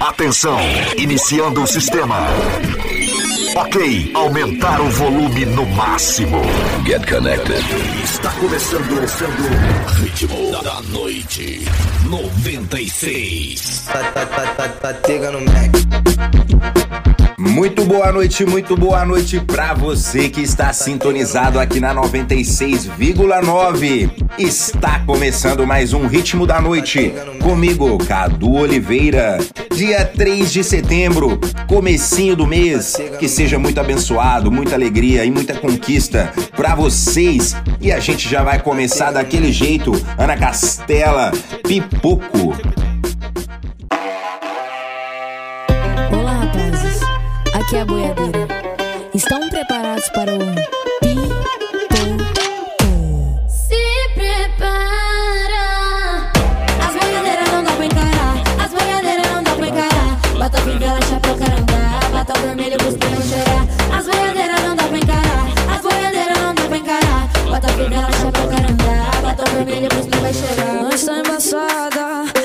Atenção, iniciando o sistema. Ok, aumentar o volume no máximo. Get connected. Está começando, começando. Ritmo da noite 96. Batega no Mac. Muito boa noite, muito boa noite pra você que está sintonizado aqui na 96,9. Está começando mais um Ritmo da Noite comigo, Cadu Oliveira. Dia 3 de setembro, comecinho do mês. Que seja muito abençoado, muita alegria e muita conquista pra vocês. E a gente já vai começar daquele jeito. Ana Castela, Pipoco. Olá, rapazes. Aqui é a boiadeira. Estão preparados para o As boiadeiras não dá pra encarar. As boiadeiras não dá pra encarar. Bota fivela, chapéu, carandá. Bota o vermelho pros pneus vai cheirar. Nós tá embaçada,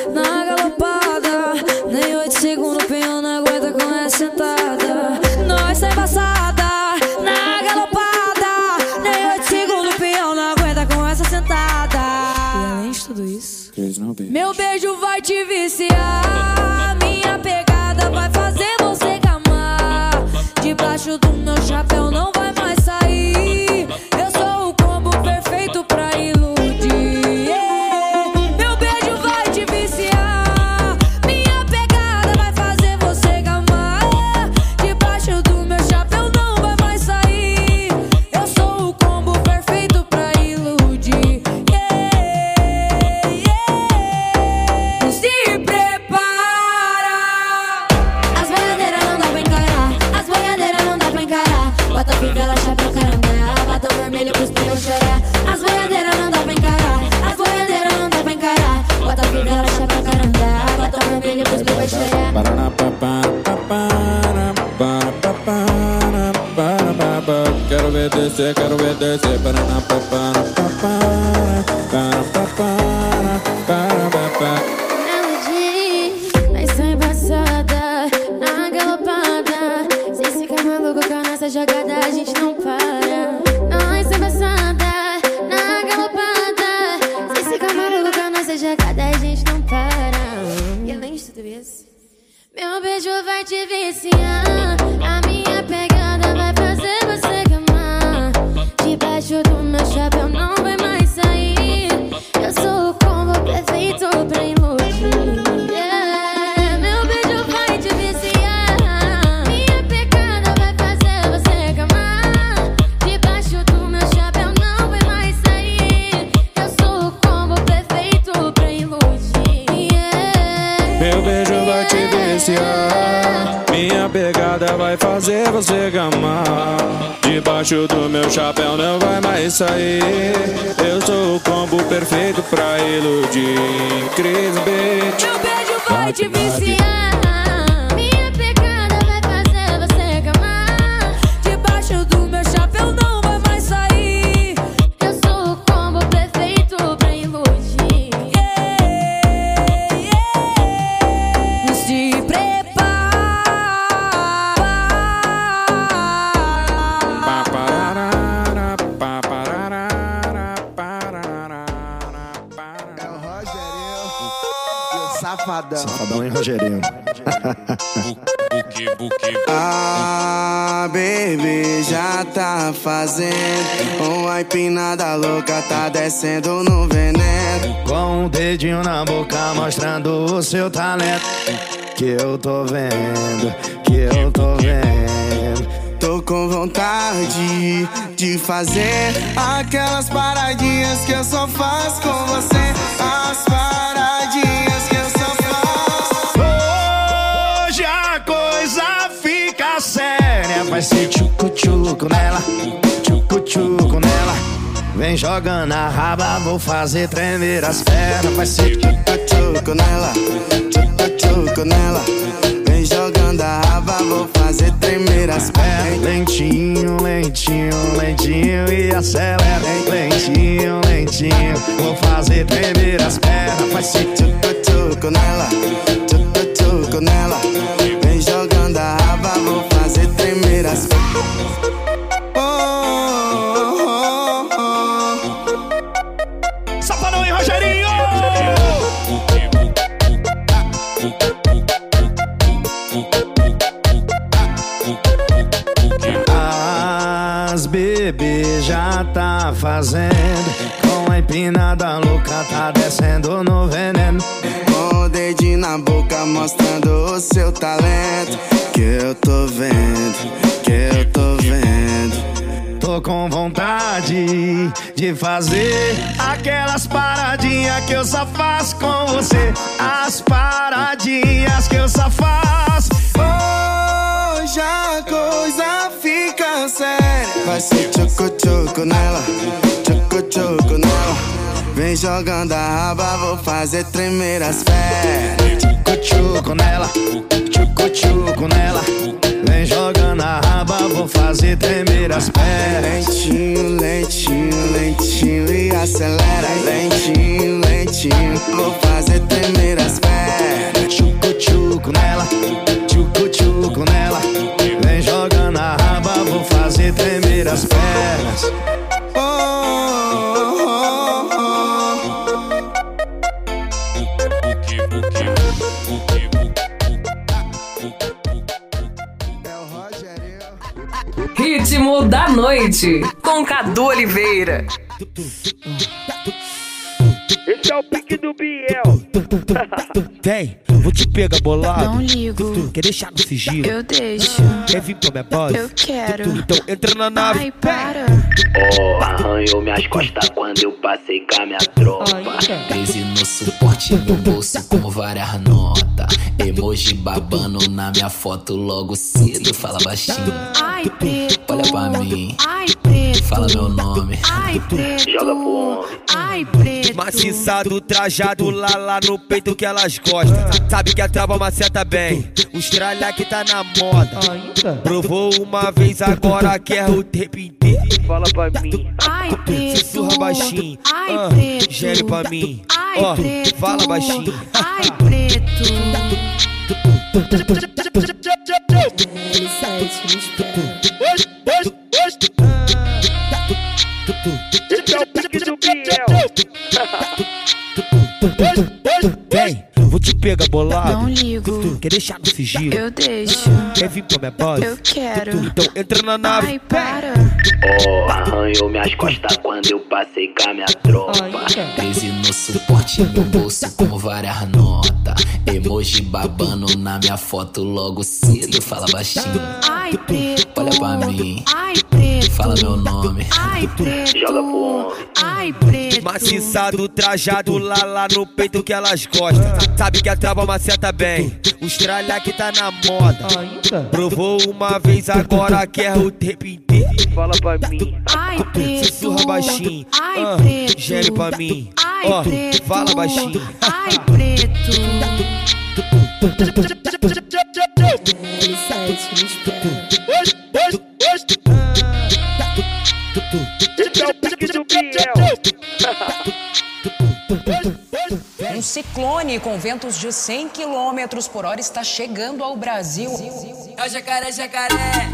Debaixo do meu chapéu não vai mais sair. Eu sou o combo perfeito pra iludir. Beat. Meu beijo vai te viciar. Safadão e Rogerinho. Ah, baby, já tá fazendo uma empinada louca, tá descendo no veneno. Com o dedinho na boca mostrando o seu talento. Que eu tô vendo, que eu tô vendo. Tô com vontade de fazer aquelas paradinhas que eu só faço com você. As paradinhas séria. Vai ser tchucu-tchucu nela, tchucu-tchucu nela. Vem jogando a raba, vou fazer tremer as pernas. Vai ser Tchucu nela, tchucu nela. Vem jogando a raba, vou fazer tremer as pernas. lentinho, lentinho, lentinho e acelera. Lentinho, lentinho, vou fazer tremer as pernas. Vai ser Tchucu nela, tchucu nela. Mas... Oh, oh, oh, Só para não ir, Rogerinho! As bebê já tá fazendo. Com a empinada louca tá descendo no veneno. Com o dedinho na boca mostrando o seu talento. Que eu tô vendo, que eu tô vendo. Tô com vontade de fazer aquelas paradinhas que eu só faço com você. As paradinhas que eu só faço. Hoje a coisa fica séria. Vai ser tchucu-tchucu nela, tchucu-tchucu nela. Vem jogando a raba, vou fazer tremer as pernas. Tchucu-tchucu nela, tchucu-tchucu nela. Vem jogando a raba, vou fazer tremer as pernas. Lentinho, lentinho, lentinho e acelera. Lentinho, lentinho, vou fazer tremer as pernas. Tchucu-tchucu nela, tchucu-tchucu nela. Vem jogando a raba, vou fazer tremer as pernas. Ritmo da noite, com Cadu Oliveira. Vem, vou te pegar bolado. Não ligo. Quer deixar no sigilo? Eu deixo. Quer vir pra minha base? Eu quero. Então entra na nave. Ai, para. Oh, arranhou minhas costas quando eu passei com a minha tropa. Crise no suporte no bolso com várias notas. Emoji babando na minha foto logo cedo. Fala baixinho, Ai, preto. olha pra mim. Ai, preto. Fala meu nome. Ai, preto. Joga pro homem. Ai, preto. Maciçado, trajado lá lá no peito que elas gostam. Sabe que a trava maceta bem. Os tralha que tá na moda. Provou uma vez, agora quer o tempo inteiro. Fala pra mim. Ai, preto. Sussurra baixinho. Ai, ah, preto. Gere pra mim. Ai, Ó, preto. fala baixinho. Ai, preto. Esse o pique do Biel. Vem, vou te pegar bolado. Não ligo. Quer deixar no sigilo? Eu deixo. Quer vir pra minha base? Eu quero. Então entra na nave. Ai, para. Oh, arranhou minhas costas quando eu passei com a minha tropa. Crise no suporte no bolso com várias notas. Emoji babando na minha foto logo cedo. Fala baixinho, Ai, preto. olha pra mim. Ai, preto. Fala meu nome. Ai, preto. Joga pro homem. Ai, preto. Maciçado, trajado lá lá no peito que elas gostam. Sabe que a trava maceta bem. Os tralha que tá na moda. Provou uma vez, agora quer o tempo inteiro. Fala pra mim. Ai, preto. Sussurra baixinho. Ai, ah, preto. Gere pra mim. Ai, Ó, preto. fala baixinho. Ai, preto. Esse é o Biel. Um ciclone com ventos de 100 km por hora está chegando ao Brasil. É o jacaré, jacaré.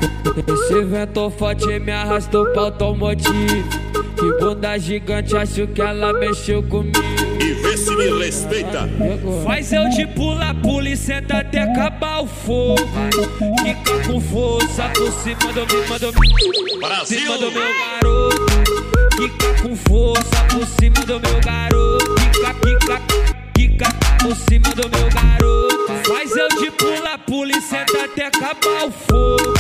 Esse vento forte me arrastou pra automotivo. Que bunda gigante, acho que ela mexeu comigo. E vê se me respeita. Faz eu de pula, pula e senta até acabar o fogo. Fica com força por cima do meu, do meu, Brasil. cima do meu garoto. Fica com força por cima do meu garoto. Fica, fica, fica por cima do meu garoto. Faz eu de pula, pula e senta até acabar o fogo.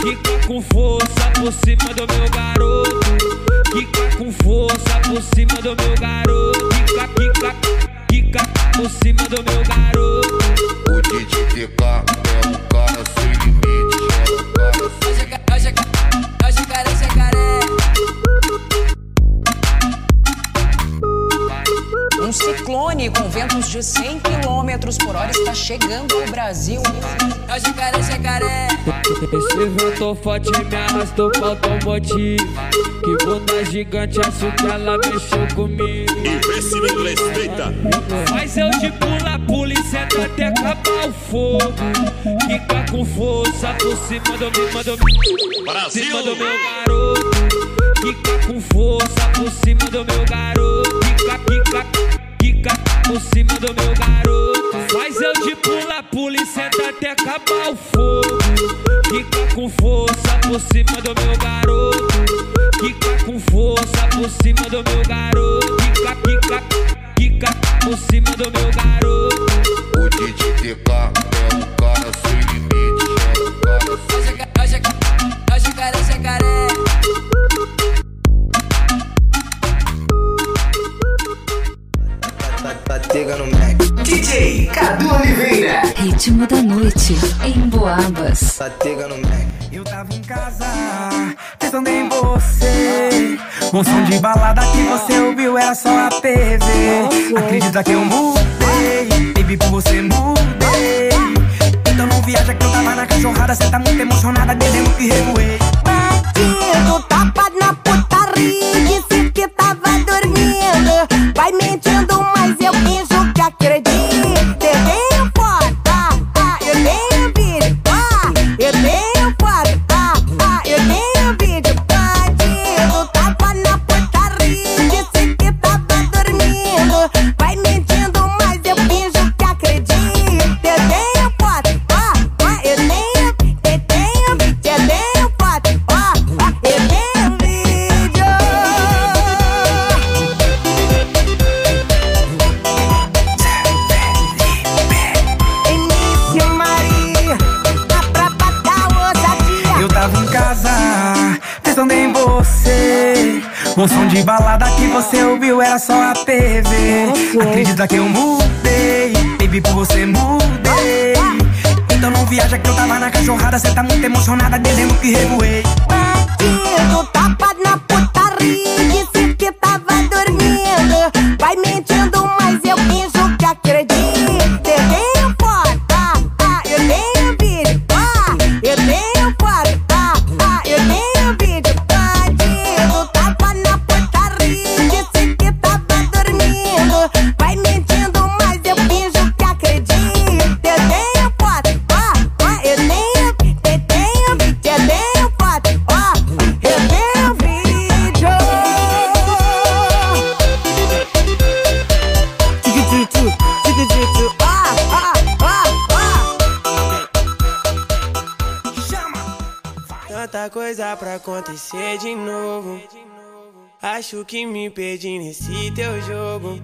Fica com força por cima do meu garoto. Fica com força por cima do meu garoto. Fica, fica, fica por cima do meu garoto. O DJ TK é o cara sem limite. É o cara sem É o jacaré, é o jacaré, jacaré. Um ciclone com ventos de 100 km por hora está chegando ao Brasil. É o jacaré, jacaré. Esse vento forte me arrastou pra automotivo. Que bunda gigante, acho que ela mexeu comigo. E vê se me respeita. Faz eu de pula, pula e senta até acabar o fogo. Fica com força por cima do meu, do meu, Brasil. cima do meu garoto. Fica com força por cima do meu garoto. Fica, fica, fica por cima do meu garoto. Faz eu de pula, pula e senta até acabar o fogo. Fica com força por cima do meu garoto. Fica com força cima do meu garoto. Quica, quica, quica por cima do meu garoto. O DJ TK é um cara sem limite. É um cara sem É o jacaré, jacaré. Batega no Mac. DJ Cadu Oliveira. Ritmo da noite em Boabas. Batega no Mac. Eu tava em casa, pensando em você. Um som de balada que você ouviu era só a TV. Acredita que eu mudei, baby, por você mudei. Então não viaja que eu tava na cachorrada. Cê tá muito emocionada, dizendo que revoei. Bandido, tapa na putaria, disse que tava Que eu mudei, baby, por você mudei. Então não viaja que eu tava na cachorrada. Cê tá muito emocionada, dizendo que revoei. Bandido, tapa Acho que me perdi nesse teu jogo.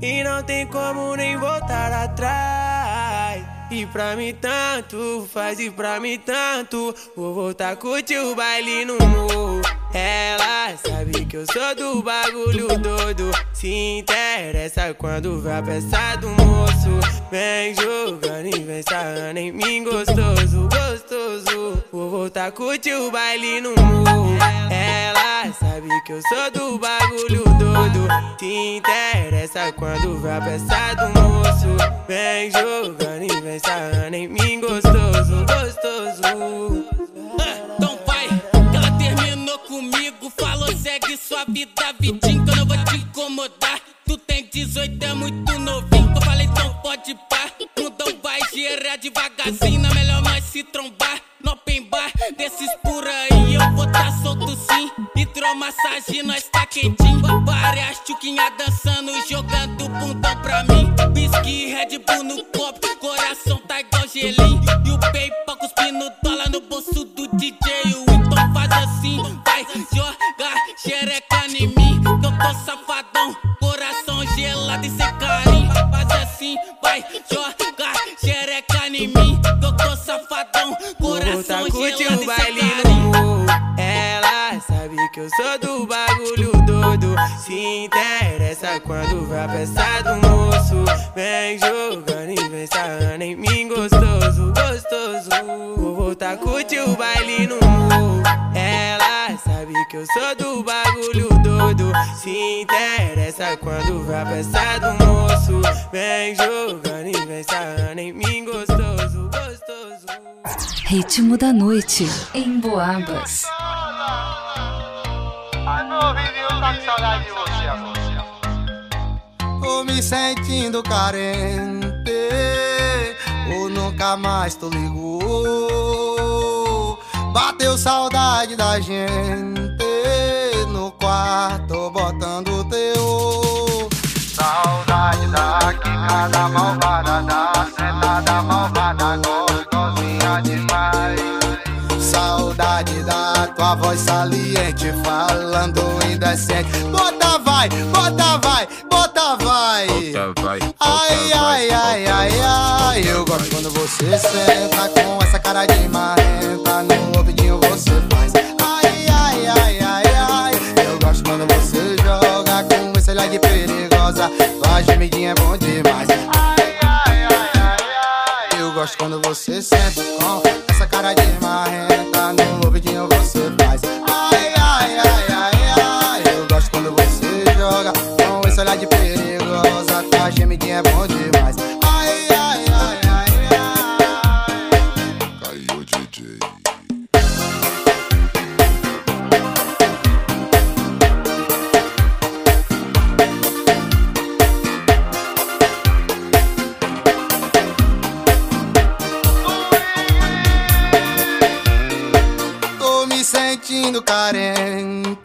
E não tem como nem voltar atrás. E pra mim tanto, faz e pra mim tanto. Vou voltar a curtir o baile no morro. Ela sabe que eu sou do bagulho doido. Se interessa quando vai peça do moço. Vem jogando e vem sarrando em mim gostoso, gostoso. Vou voltar a curtir o baile no morro. Sabe que eu sou do bagulho doido. Se interessa quando vai peça do moço. Vem jogando e vem sarrando em mim gostoso, gostoso. Então vai, que ela terminou comigo. Falou, segue sua vida, vidinho, que eu não vou te incomodar. Tu tem 18, é muito novinho. Eu falei, então pode pá. Mundão vai girar devagarzinho. É melhor nós se trombar. No open bar, desses por aí. Eu vou tá solto sim. Hidromassagem, nós tá quentinho. Várias tchuquinhas dançando, jogando bundão pra mim. Whisky, Red Bull no copo. Coração tá igual gelinho. E o PayPal cuspindo dólar no bolso do DJ. Então faz assim, vai jogar xereca em mim. Que eu tô safadão, coração gelado e sem carinho. Faz assim, vai jogar xereca em mim. Que eu tô safadão, coração gelado e sem carinho. Que eu sou do bagulho doido. Se interessa quando vai a peça do moço. Vem jogando e vem sarrando em mim gostoso, gostoso. Vou voltar a curtir o baile no morro. Ela sabe que eu sou do bagulho doido. Se interessa quando vai a peça do moço. Vem jogando e vem sarrando em mim gostoso, gostoso. Ritmo da noite em Boabas. Ouvidinho tá com saudade de você. Tô me sentindo carente Ou nunca mais tu ligou Bateu saudade da gente No quarto botando teu Saudade da quicada malvada Da tua voz saliente Falando em adolescente. Bota vai, bota vai, bota vai. Bota vai, Ai, ai, ai, ai, ai. Eu gosto quando você senta com essa cara de marrenta. No ouvidinho você faz. Ai, ai, ai, ai, ai. Eu gosto quando você joga com esse olhar de perigosa. Tua gemidinha é bom demais. Ai, ai, ai, ai, ai. Eu gosto quando você senta com cara de marrenta. No ouvidinho você faz. Sentindo carente.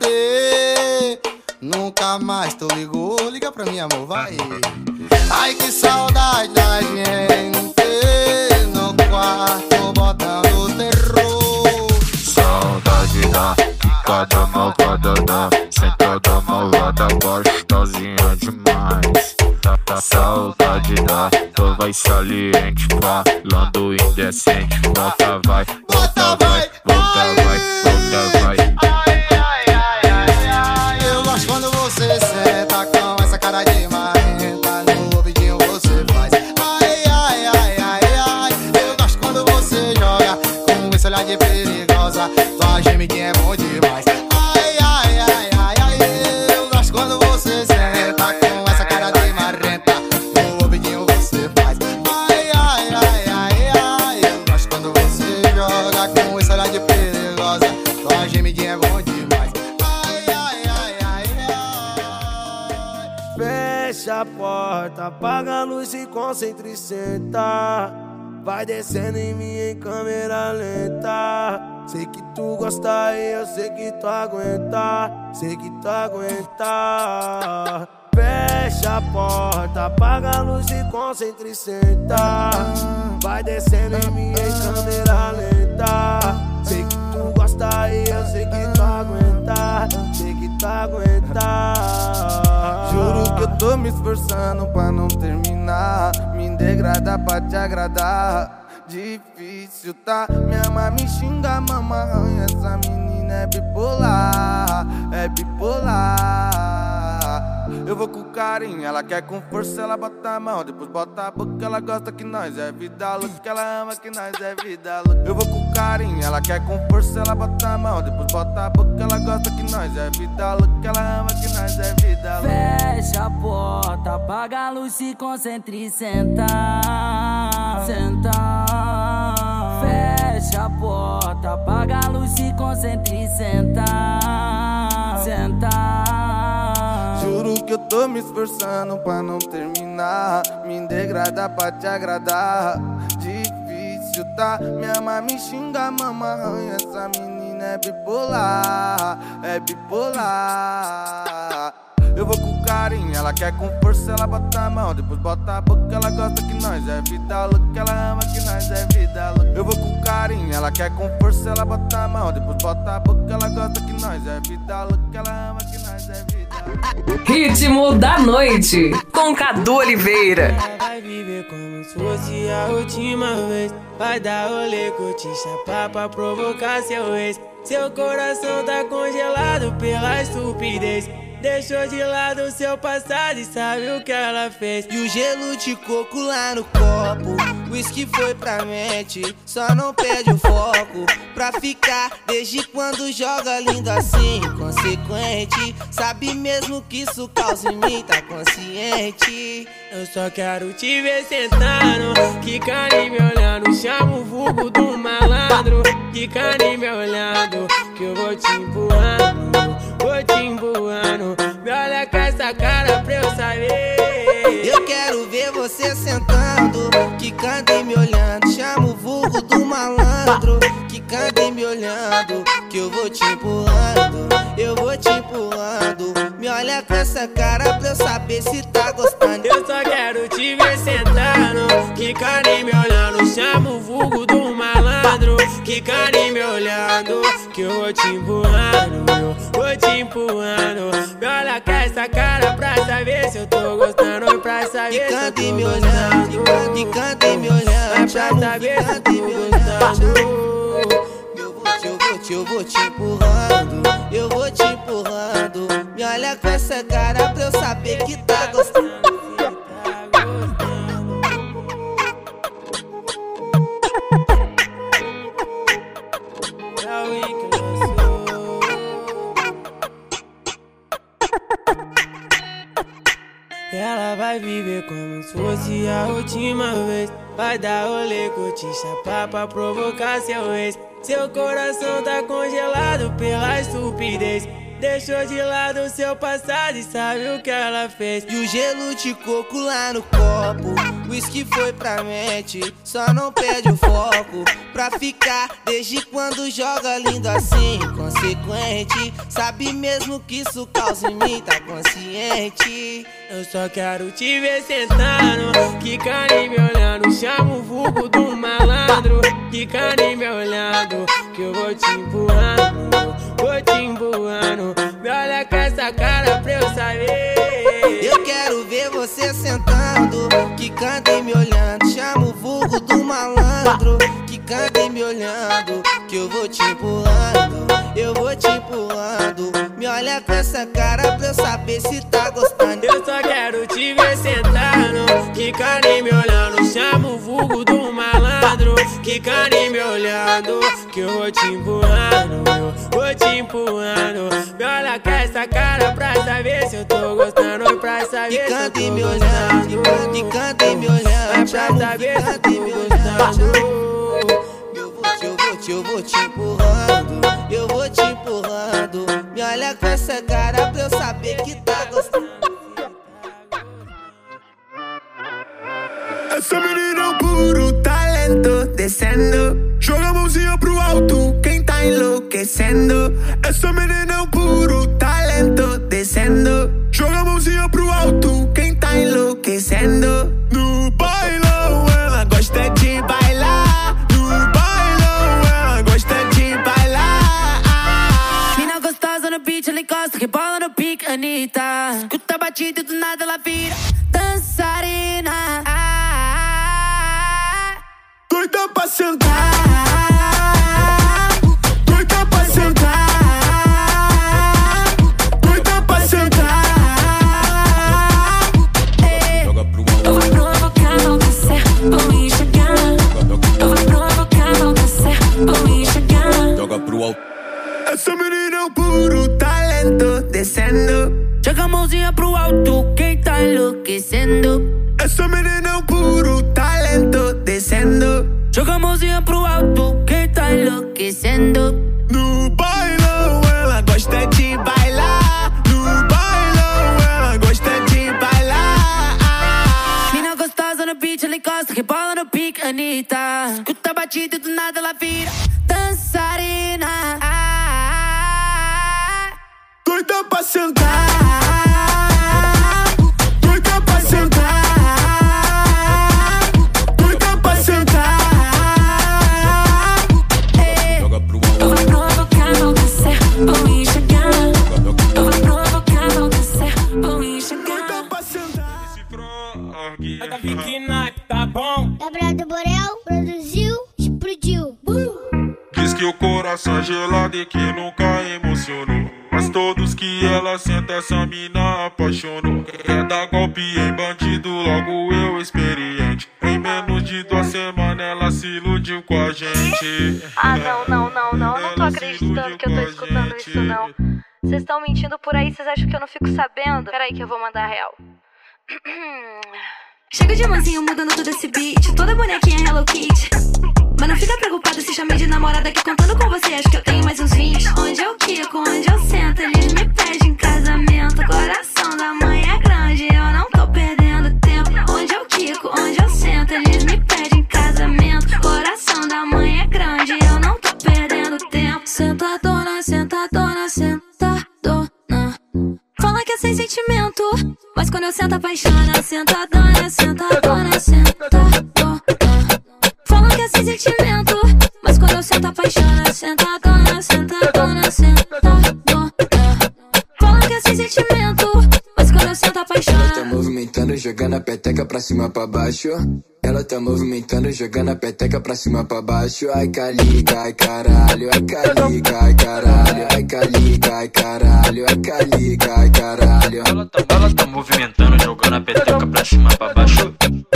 Nunca mais tô ligou. Liga pra mim, amor, vai. Ai, que saudade da gente. No quarto botando terror. Saudade da picada malvada da sentada malvada gostosinha demais. Saudade da tua vai saliente falando indecente. Volta vai, volta vai, volta vai, e senta. Vai descendo em mim em câmera lenta. Sei que tu gosta e eu sei que tu aguenta. Sei que tu aguenta. Fecha a porta, apaga a luz e concentra e senta. Vai descendo em mim em câmera lenta. Sei que tu gosta e eu sei que tu aguenta. Sei que tu aguenta. Juro que eu tô me esforçando pra não terminar. Me degradar pra te agradar. Difícil tá, me ama, me xinga, arranha. Essa menina é bipolar, é bipolar. Eu vou com carinho, ela quer com força, ela bota a mão, depois bota a boca, ela gosta que nós é vida louca, ela ama que nós é vida louca. Eu vou com carinho, ela quer com força, ela bota a mão, depois bota a boca, ela gosta que nós é vida louca, ela ama que nós é vida louca. Fecha a porta, apaga a luz, se concentre e senta. Senta. Fecha a porta, apaga a luz, se concentre e senta. Senta. Que eu tô me esforçando pra não terminar. Me degradar pra te agradar. Difícil tá, me ama, me xinga, mama, arranha. Essa menina é bipolar, é bipolar. Eu vou com carinho, ela quer com força, ela bota a mão, depois bota a boca, ela gosta que nós é vida louca, ela ama que nós é vida louca. Eu vou com carinho, ela quer com força, ela bota a mão, depois bota a boca, ela gosta que nós é vida louca, ela ama que nós é vida Ritmo da noite, com Cadu Oliveira. Vai viver como se fosse a última vez. Vai dar rolê, curtir, pra provocar seu ex. Seu coração tá congelado pela estupidez. Deixou de lado seu passado e sabe o que ela fez. E o gelo de coco lá no copo. Whisky foi pra mente, só não perde o foco. Pra ficar, desde quando joga lindo assim, consequente. Sabe mesmo que isso causa em mim, tá consciente. Eu só quero te ver sentando, quicando e me olhando. Chama o vulgo do malandro, quicando e me olhando. Que eu vou te empurrando, vou te empurrando. Me olha com essa cara pra eu saber. Ver você sentando, quicando e me olhando. Chama o vulgo do malandro, quicando e me olhando. Que eu vou te empurrando, eu vou te empurrando. Me olha com essa cara pra eu saber se tá gostando. Eu só quero te ver sentando, quicando e me olhando. Chama o vulgo do malandro, quicando e me olhando. Que eu vou te empurrando, eu vou te empurrando. Me olha com essa cara pra saber se eu me gostando. olhando, quicando e me olhando. Pra saber se tô gostando. Eu vou te, eu vou te, eu vou te empurrando. Eu vou te empurrando. Me olha com essa cara pra eu saber que tá gostando. Ela vai viver como se fosse a última vez. Vai dar rolê, chapar pra provocar seu ex. Seu coração tá congelado pela estupidez. Deixou de lado seu passado e sabe o que ela fez. E o gelo de coco lá no copo. Whisky foi pra mente, só não perde o foco. Pra ficar, desde quando joga lindo assim, consequente. Sabe mesmo que isso causa em mim, tá consciente. Eu só quero te ver sentando, quicando e me olhando. Chama o vulgo do malandro, quicando e me olhando. Que eu vou te empurrando, vou te empurrando. Me olha com essa cara pra eu saber. Eu quero ver você sentando, quicando e me olhando. Chama o vulgo do malandro, quicando e me olhando. Que eu vou te empurrando, eu vou te empurrando. Me olha com essa cara pra eu saber se tá gostando. Eu só quero te ver sentando, quicando e me olhando. Chama o vulgo do malandro, quicando e me olhando. Que eu vou te empurrando, eu vou te empurrando. Me olha com essa cara pra saber se eu tô gostando. Pra saber se eu tô me gostando. olhando, quicando e me olhando. Pra saber se eu tô gostando. Eu vou te, eu vou te, eu vou te empurrando. Eu vou te empurrando. Me olha com essa cara pra eu saber que tá gostando. Essa menina é um puro talento descendo. Joga a mãozinha pro alto, quem tá enlouquecendo. Essa menina é um puro talento descendo. Joga a mãozinha pro alto, quem tá enlouquecendo. No bailão, ela gosta de bailar. No bailão, ela gosta de bailar. Mina gostosa no beat, ela encosta, que bola no pique, Anitta. Escuta a batida e do nada ela vira dançarina. Doida pra sentar. Doida pra sentar. Doida pra sentar. Eu vou provocar, não descer, vou me enxergar. Eu vou provocar, não descer, vou me enxergar. Joga pro alto. Essa menina é um puro talento descendo. Joga a mãozinha pro alto, quem tá enlouquecendo? Essa menina é um puro talento descendo. Joga a mãozinha pro alto, quem tá enlouquecendo? No bailão, ela gosta de bailar. No bailão, ela gosta de bailar. Mina gostosa no beat, ela encosta, que bola no pique, Anitta. Escuta a batida e do nada ela vira dançarina. Doida pra sentar. Que o coração é gelado e que nunca emocionou. Mas todos que ela senta, essa mina apaixonou. Quer dar golpe em bandido, logo eu experiente. Em menos de duas semanas ela se iludiu com a gente. Ah, não, não, não, não. Eu não tô acreditando que eu tô escutando isso, não. Vocês estão mentindo por aí, vocês acham que eu não fico sabendo? Peraí que eu vou mandar a real. Chega de mansinho mudando todo esse beat. Toda bonequinha Hello Kitty. Mas não fica preocupada se chamei de namorada que contando com você. Acho que eu tenho mais uns 20. Onde eu quico, onde eu sento, eles me pedem casamento. Coração da mãe é grande, eu não tô perdendo tempo. Onde eu quico, onde eu sento, eles me pedem casamento. Coração da mãe é grande, eu não tô perdendo tempo. Sentadona, sentadona, sentadona. Sem sentimento, mas quando eu sento apaixona. Sentadona, sentadona, sentadona. Fala que é sem sentimento, mas quando eu sento apaixona, sentadona, sentadona, sentadona. Falam que é sem sentimento, mas quando eu sento apaixona. Ela tá movimentando, jogando a peteca pra cima pra baixo. Ela tá movimentando, jogando a peteca pra cima pra baixo. Ai calica, ai caralho, ai calica, ai caralho, ai calica, ai caralho, ai calica, ai caralho. Ela tá, ela tá movimentando, jogando a peteca pra cima pra baixo.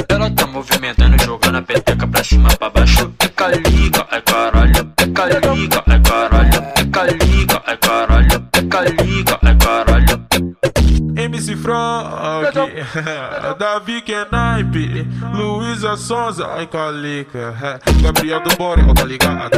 Ela tá movimentando, jogando a peteca pra cima pra baixo. É calica, ai caralho, é calica, ai caralho, é calica, ai caralho, Frank, Davi Kenaipe, Luísa Sonza, ai calica, Gabriel do Borel, tá ligado?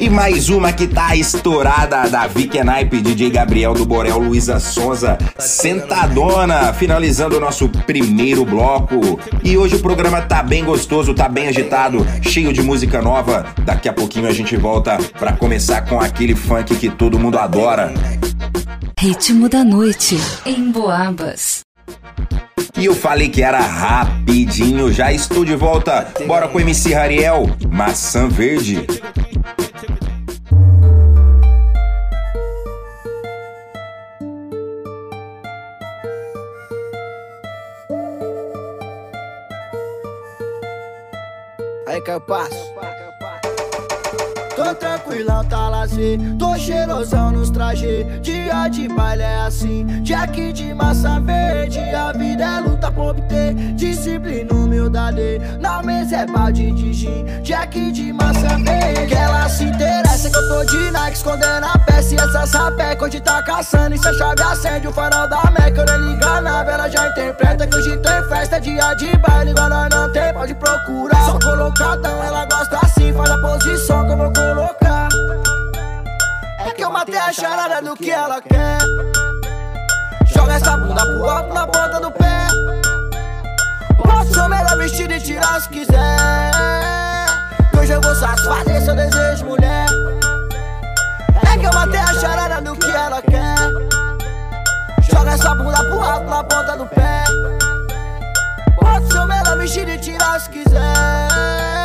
E mais uma que tá estourada da Vicky Naipe, DJ Gabriel do Borel, Luísa Sonza, sentadona, finalizando o nosso primeiro bloco. E hoje o programa tá bem gostoso, tá bem agitado, cheio de música nova. Daqui a pouquinho a gente volta pra começar com aquele funk que todo mundo adora. Ritmo da noite, em Boabas. E eu falei que era rapidinho, já estou de volta. Bora com o MC Rariel, Maçã Verde. Aí que eu passo. Tô tranquilão, tá lazer. Tô cheirosão nos trajes. Dia de baile é assim. Jack de massa verde. A vida é luta por obter. Disciplina, humildade. Na mesa é balde de gin. Jack de massa verde. Que ela se interessa que eu tô de Nike. Escondendo a peça e essa sapeca. Hoje tá caçando. E se a chave acende o farol da Meca. Eu nem liga na vela, já interpreta. Que hoje tem festa. Dia de baile. Igual nós não tem, pode procurar. Só colocadão, ela gosta assim. Faz a posição que eu vou colocar. É que eu matei a charada do que ela quer. Joga essa bunda pro alto na ponta do pé. Posso ser melhor vestido e tirar se quiser. Que hoje eu vou satisfazer seu desejo, mulher. É que eu matei a charada do que ela quer. Joga essa bunda pro alto na ponta do pé. Posso ser melhor vestido e tirar se quiser.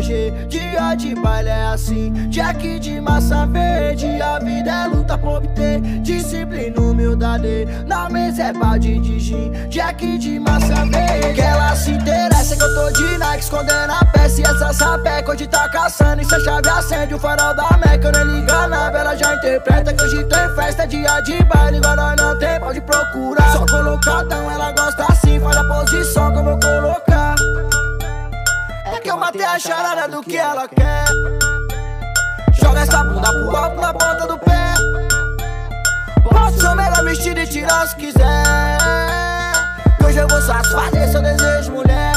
Trajes. Dia de baile é assim. Jack de massa verde. A vida é luta por obter. Disciplina, humildade. Na mesa é balde de gin. Jack de massa verde. Que ela se interessa que eu tô de Nike. Escondendo a peça e essa sapeca. Hoje tá caçando. E se a chave acende o farol da Meca. Eu nem liga na vela, já interpreta. Que hoje tem festa. Dia de baile. Igual nós não tem, pode procurar. Só colocadão, ela gosta assim. Faz a posição que eu vou colocar. É que eu matei a charada do que ela quer. Joga essa bunda pro alto na ponta do pé. Posso ser melhor vestido e tirar se quiser. Que hoje eu vou satisfazer seu desejo, mulher.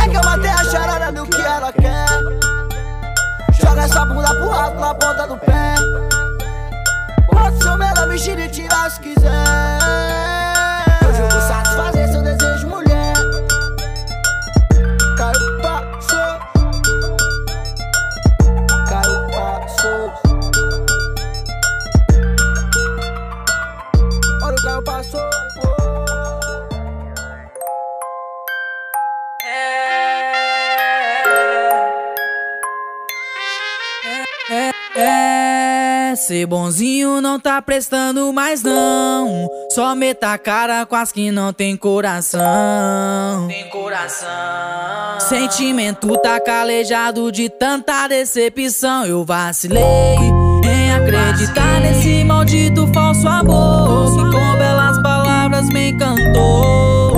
É que eu matei a charada do que ela quer. Joga essa bunda pro alto na ponta do pé. Posso ser melhor vestido e tirar se quiser. Ser bonzinho não tá prestando mais não. Só meta a cara com as que não tem coração. Tem coração. Sentimento tá calejado de tanta decepção. Eu vacilei em acreditar nesse maldito falso amor. Que com belas palavras me encantou.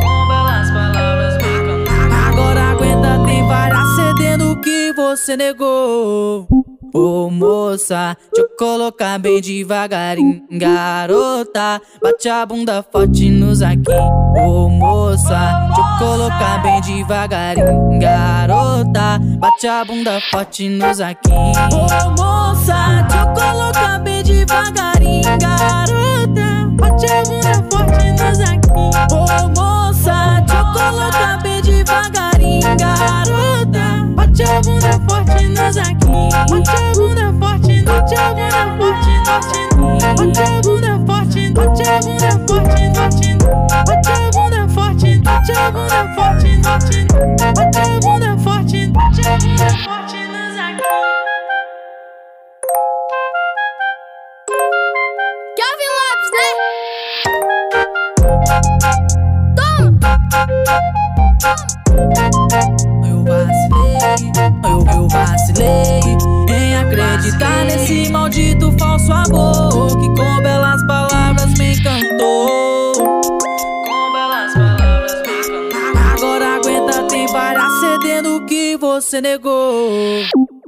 Com belas palavras me encantou. Agora aguenta, tem várias cedendo que você negou. Ô moça, deixa eu colocar bem devagarinho Garota, bate a bunda forte nos aqui Ô moça, deixa eu colocar bem devagarinho Garota, bate a bunda forte nos aqui Ô moça moça, deixa eu colocar bem devagarinho, garota. Bate a bunda forte nos aqui. Ô moça, deixa eu colocar bem devagarinho, garota. Bate a bunda forte nos aqui. Bate a bunda forte, bate a bunda forte, forte. Bate a bunda forte, bate a bunda forte, forte. Bate a bunda forte, bate a bunda forte, forte. Bate a bunda forte, bate a bunda forte nos aqui. Calvin Lopes, né? Eu vacilei, eu, vacilei Em acreditar nesse maldito falso amor Que com belas palavras me encantou Com belas palavras me encantou Agora aguenta, tem várias cedendo que você negou.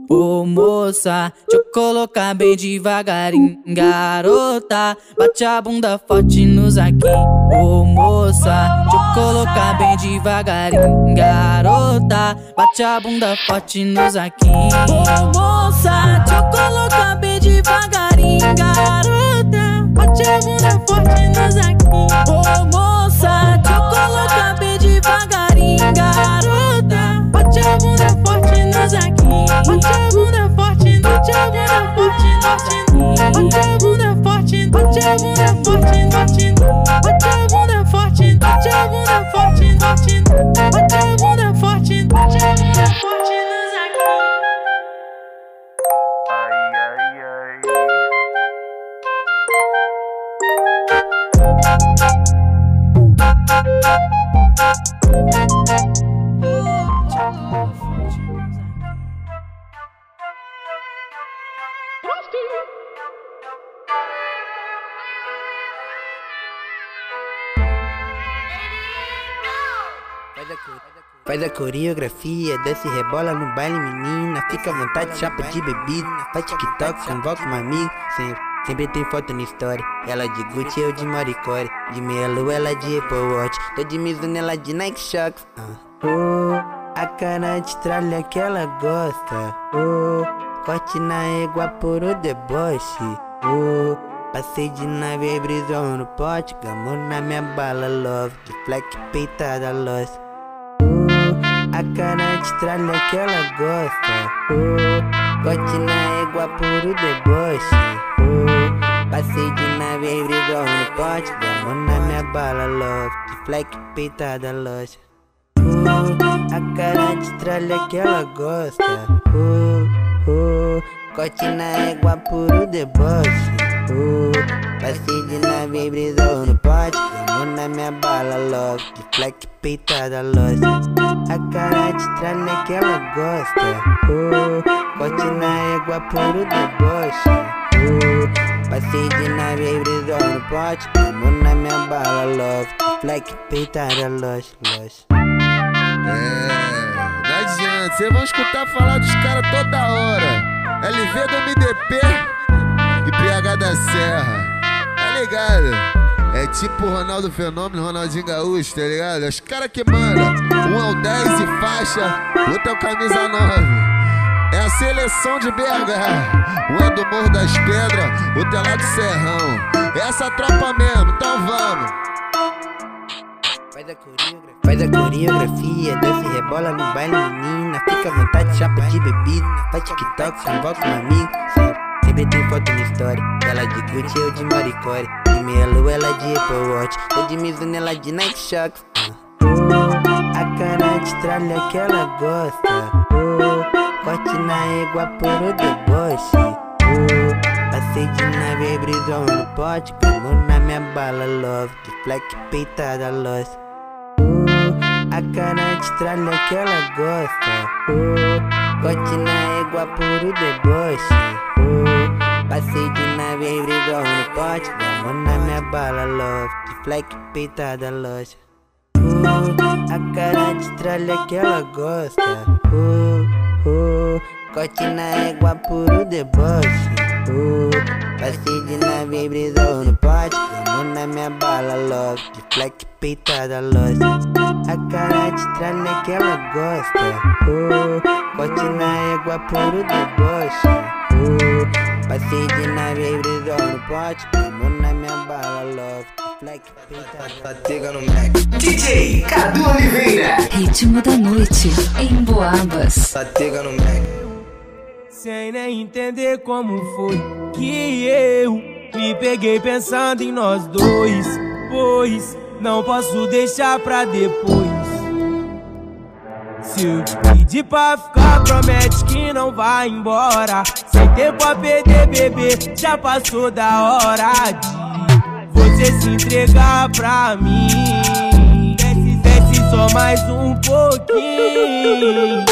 Ô moça, deixa eu colocar bem devagarinho. Garota, bate a bunda forte nos aqui. Ô moça, deixa eu colocar bem devagarinho. Garota, bate a bunda forte nos aqui Ô moça, deixa eu colocar bem devagarinho. Garota, bate a bunda forte nos aqui Ô moça, deixa eu colocar bem devagarinho. Garota, bate a bunda forte nos aqui Bate a bunda forte, bate a bunda forte, forte. Bate a bunda forte, bate a bunda forte, forte. A bunda forte, forte. Bate a bunda forte, bate a bunda forte nos aqui. Faz a coreografia, desce rebola no baile, menina. Fica à vontade, chapa de bebida. Faz TikTok, convoca um amigo. Sempre, sempre tem foto na história. Ela de Gucci, eu de Maricore. De meia ela de Apple Watch. Tô de Mizuno, ela de Nike Shox. Ah. Oh, a cara de tralha que ela gosta. Oh, corte na égua por o deboche. Oh, passei de nave, brisou no pote. Gamou na minha bala, love. De fleck peitada, lost. A cara de tralha que ela gosta oh, Corte na égua puro deboche oh, Passei de nave brigou no pote Gamo na minha bala De fleck peitada loja. Oh, A cara de tralha que ela gosta oh, oh, Corte na égua puro deboche oh, Passei de nave brisou no pote Gamo na minha bala De fleck peitada loja a cara de tralha que ela gosta. Oh, Corte na égua puro deboche oh, Passei de nave brisou no pote. Amo na minha bala, love. Fleck peitada, loja, loja É, não adianta, vocês vão escutar falar dos caras toda hora. LV do MDP e PH da Serra. Tá ligado? É tipo Ronaldo Fenômeno, Ronaldinho Gaúcho, tá ligado? Os caras que mandam. Um é o 10 e faixa, outro é o camisa 9. É a seleção de BH. Um é do Morro das Pedras, outro é lá do Serrão. É essa tropa mesmo, então vamos. Faz a coreografia, faz a coreografia desce e rebola no baile, menina. Fica à vontade, chapa de bebida. Faz TikTok, convoca um amigo. Tem foto. Ela de Gucci, eu de Maricore. De lua, ela de Apple Watch. Tô de Mizuno, ela de Nike Shox. Oh, a cara de tralha que ela gosta. Oh, corte na égua por o deboche. Oh, passei de nave, brisou no pote. Gamo na minha bala, love. De fleck peitada, lost. A cara de tralha que ela gosta oh, Corte na égua puro deboche oh, Passei de nave brigou no pote Gamo na minha bala, love. De fleck peitada, loja. Oh, A cara de tralha que ela gosta. Oh, oh, Corte na égua puro deboche. Oh, Passei de nave brisou no pote Gamo na minha bala, love. De fleck peitada, loja. A cara de tralha que ela gosta. Oh, Corte na égua puro deboche oh, pote, mano na minha bala, love. Fleck, peita, no Mac. DJ Cadu Oliveira. Ritmo da noite em Boabas. Batega no Mac. Sem nem entender como foi que eu me peguei pensando em nós dois. Pois não posso deixar pra depois. Se pedir pra ficar, promete que não vai embora. Sem tempo a perder, bebê, já passou da hora de você se entregar pra mim. Desce, desce só mais um pouquinho.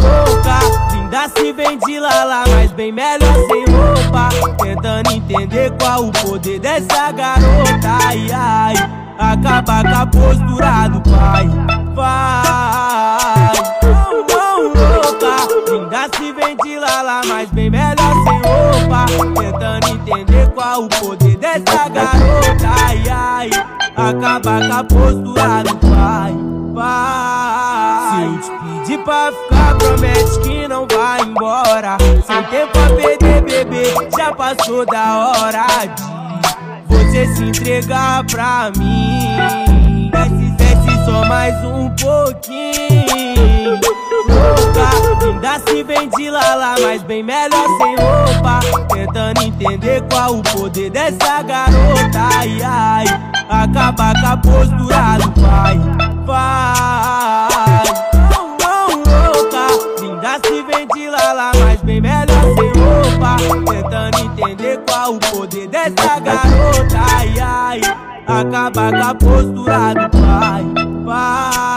Louca, linda se vem de lala, mas bem melhor sem roupa. Tentando entender qual o poder dessa garota. Ai, ai, acaba com a postura do pai. Vai, não, não, louca. Linda se vem de lala, mas bem melhor sem roupa. Tentando entender qual o poder dessa garota. Ai, ai, acaba com a postura do pai. Se eu te pedir pra ficar, promete que não vai embora. Sem tempo a perder, bebê, já passou da hora de você se entregar pra mim. Desce, desce só mais um pouquinho. Louca, linda se vem de lala, mas bem melhor sem roupa. Tentando entender qual o poder dessa garota. Ai, ai, acaba com a postura do pai. Não, não, louca. Linda se vem de lala, mas bem melhor sem roupa. Tentando entender qual o poder dessa garota. Ai, ai, acaba com a postura do pai. Vai.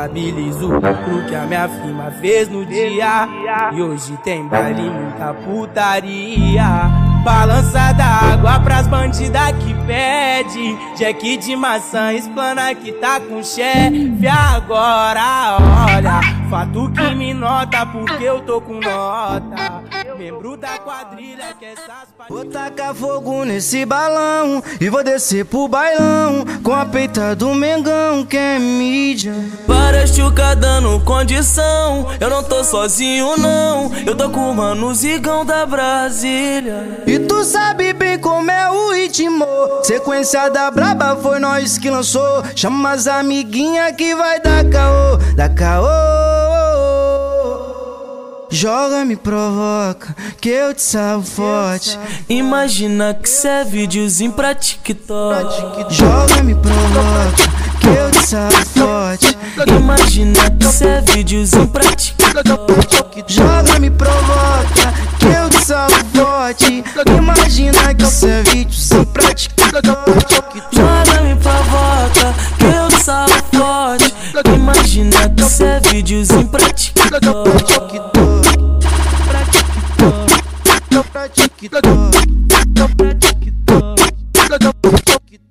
Contabilizo o que a minha firma fez no dia. E hoje tem baile, muita putaria. Balança da água pras bandidas que pede. Jack de maçã, explana que tá com chefe. Agora olha, fato que me nota porque eu tô com nota. Membro da quadrilha que essas Vou tacar fogo nesse balão e vou descer pro bailão com a peita do Mengão que é mídia. Várias chuca dando condição. Eu não tô sozinho, não. Eu tô com o mano Zigão da Brasília. E tu sabe bem como é o ritmo. Sequência da braba foi nós que lançou. Chama as amiguinha que vai dar caô, dar caô. Joga, me provoca, que eu te salvo forte. Imagina que cê é videozinho pra TikTok. Joga, me provoca, que eu te salvo forte. Imagina que cê é videozinho pra TikTok. Joga, me provoca, que eu te salvo forte. Imagina que cê é vídeo sem prática. Joga, me provoca, que eu te salvo forte. Imagina que cê é videozinho pra TikTok.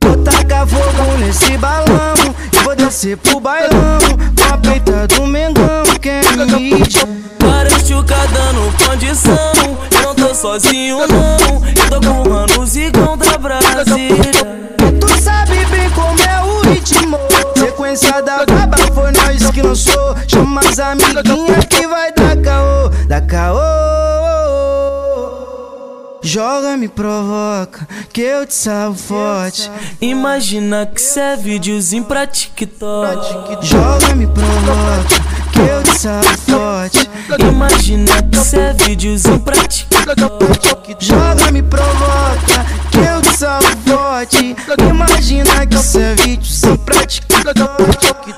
Vou tacar fogo nesse balão descer pro bailão com a peita do Mengão que é mídia. Várias chuca dando condição. Eu não tô sozinho, não. Eu tô com o mano Zigão da Brasília. Tu sabe bem como é o ritmo. Sequência da braba foi nós que lançou. Chama as amiguinha que Joga, me provoca, que eu te salvo forte. Imagina que cê é videozinho pra TikTok. Joga, me provoca, que eu te salvo forte. Imagina que cê é videozinho pra TikTok. Joga, me provoca, que eu te salvo forte. Imagina que cê é vídeo sem prática.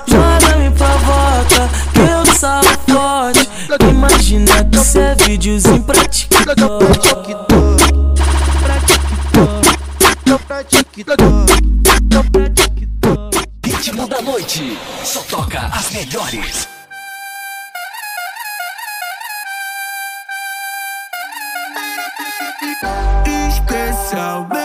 Joga, me provoca, que eu te salvo forte. Imagina que cê é videozinho pra TikTok. Ritmo da noite. Só toca as melhores. Especialmente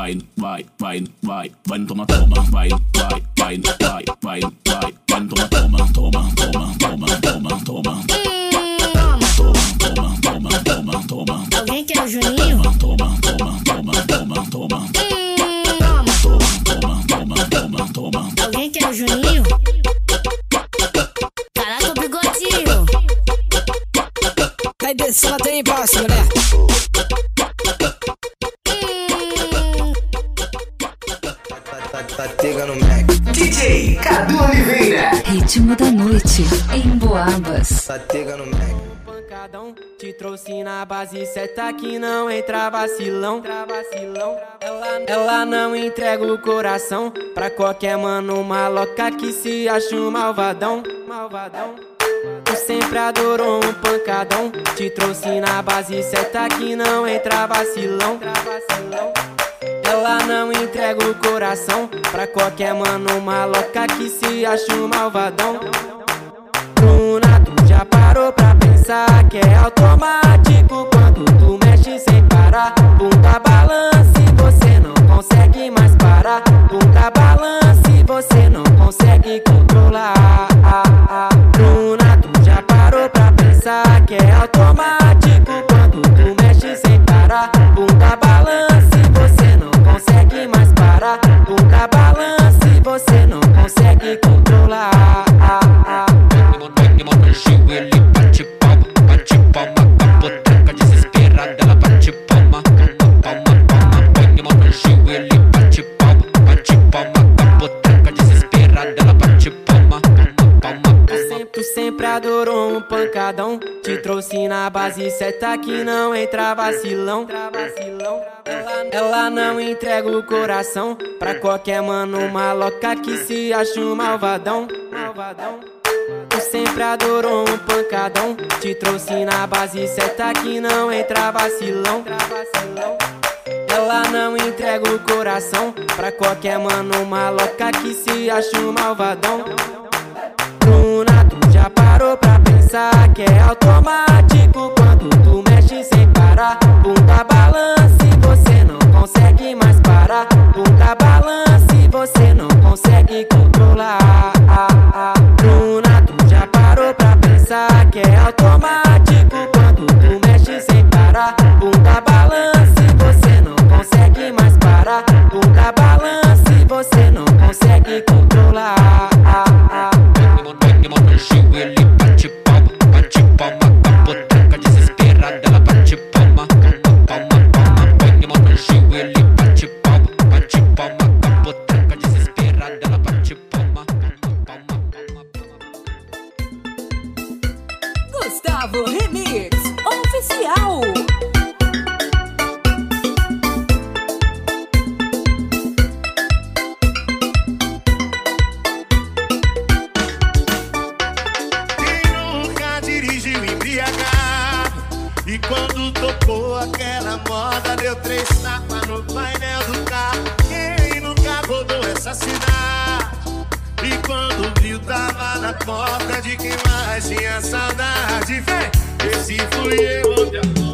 vai, vai, vai, vai, vai, toma, toma, vai, vai, vai, vai, vai, vai, vai, toma, toma, toma, toma, toma, toma, toma. Toma, toma, toma, toma, toma, toma, toma, toma, Toma, toma, toma, toma, toma. Toma, toma, toma, toma, Alguém quer o Juninho? Caraca, bigodinho. Vai toma, toma, toma, mulher. Tá pegando Mac. DJ Cadu Oliveira. Ritmo da noite em Boabas. Tá pegando Mac. pancadão. Te trouxe na base certa que não entra vacilão. Ela, ela não entrega o coração pra qualquer mano maloca que se acha um malvadão. Malvadão. Tu sempre adorou um pancadão. Te trouxe na base certa que não entra vacilão. Ela não entrega o coração pra qualquer mano maloca que se acha um malvadão. Bruna, tu já parou pra pensar que é automático quando tu mexe sem parar. Bunda balance, você não consegue mais parar. Bunda balance, você não consegue controlar. Bruna, tu já parou pra pensar que é automático um pancadão. Te trouxe na base, seta que não entra vacilão. Ela não entrega o coração pra qualquer mano maloca que se acha um malvadão. Tu sempre adorou um pancadão. Te trouxe na base, seta que não entra vacilão. Ela não entrega o coração pra qualquer mano maloca que se acha um malvadão alucinado. Já parou pra pensar que é automático quando tu mexe sem parar? Bunda e você não consegue mais parar. Bunda e você não consegue controlar. Bruna, tu já parou pra pensar que é automático? moda deu três tapas no painel do carro. Quem nunca rodou essa cidade? E quando viu, tava na porta de quem mais tinha saudade. Vem, esse fui eu onde a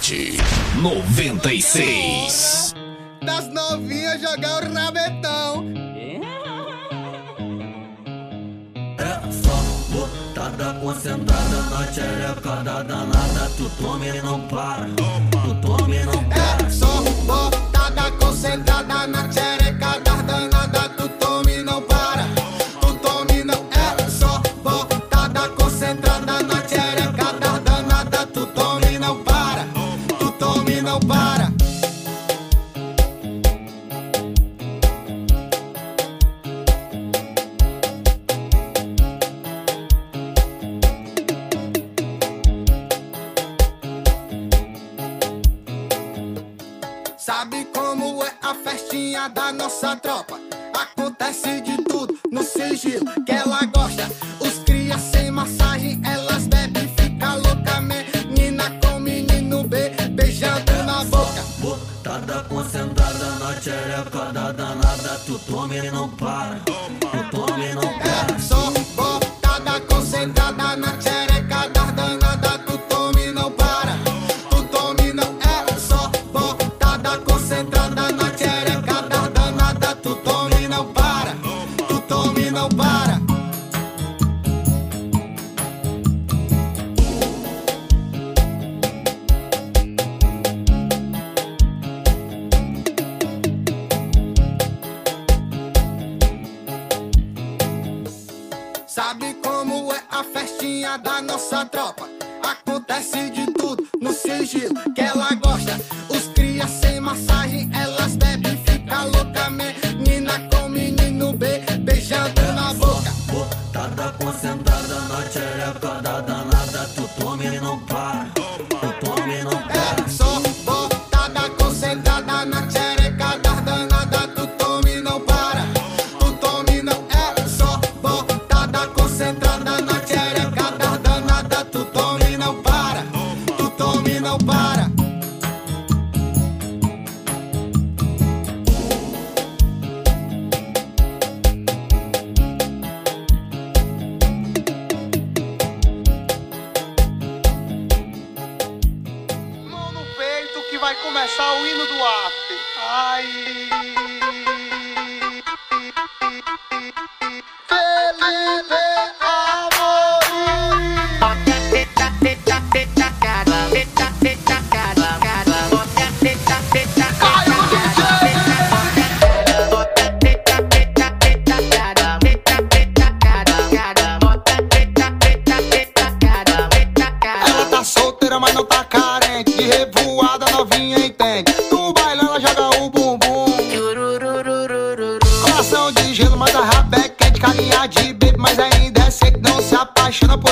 Hit 96. Das novinhas jogar o rabetão. É só botada concentrada na xereca da danada. Tu toma e não para. Tu toma e não é para. É só botada concentrada na xereca da danada.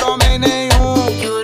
homem nenhum.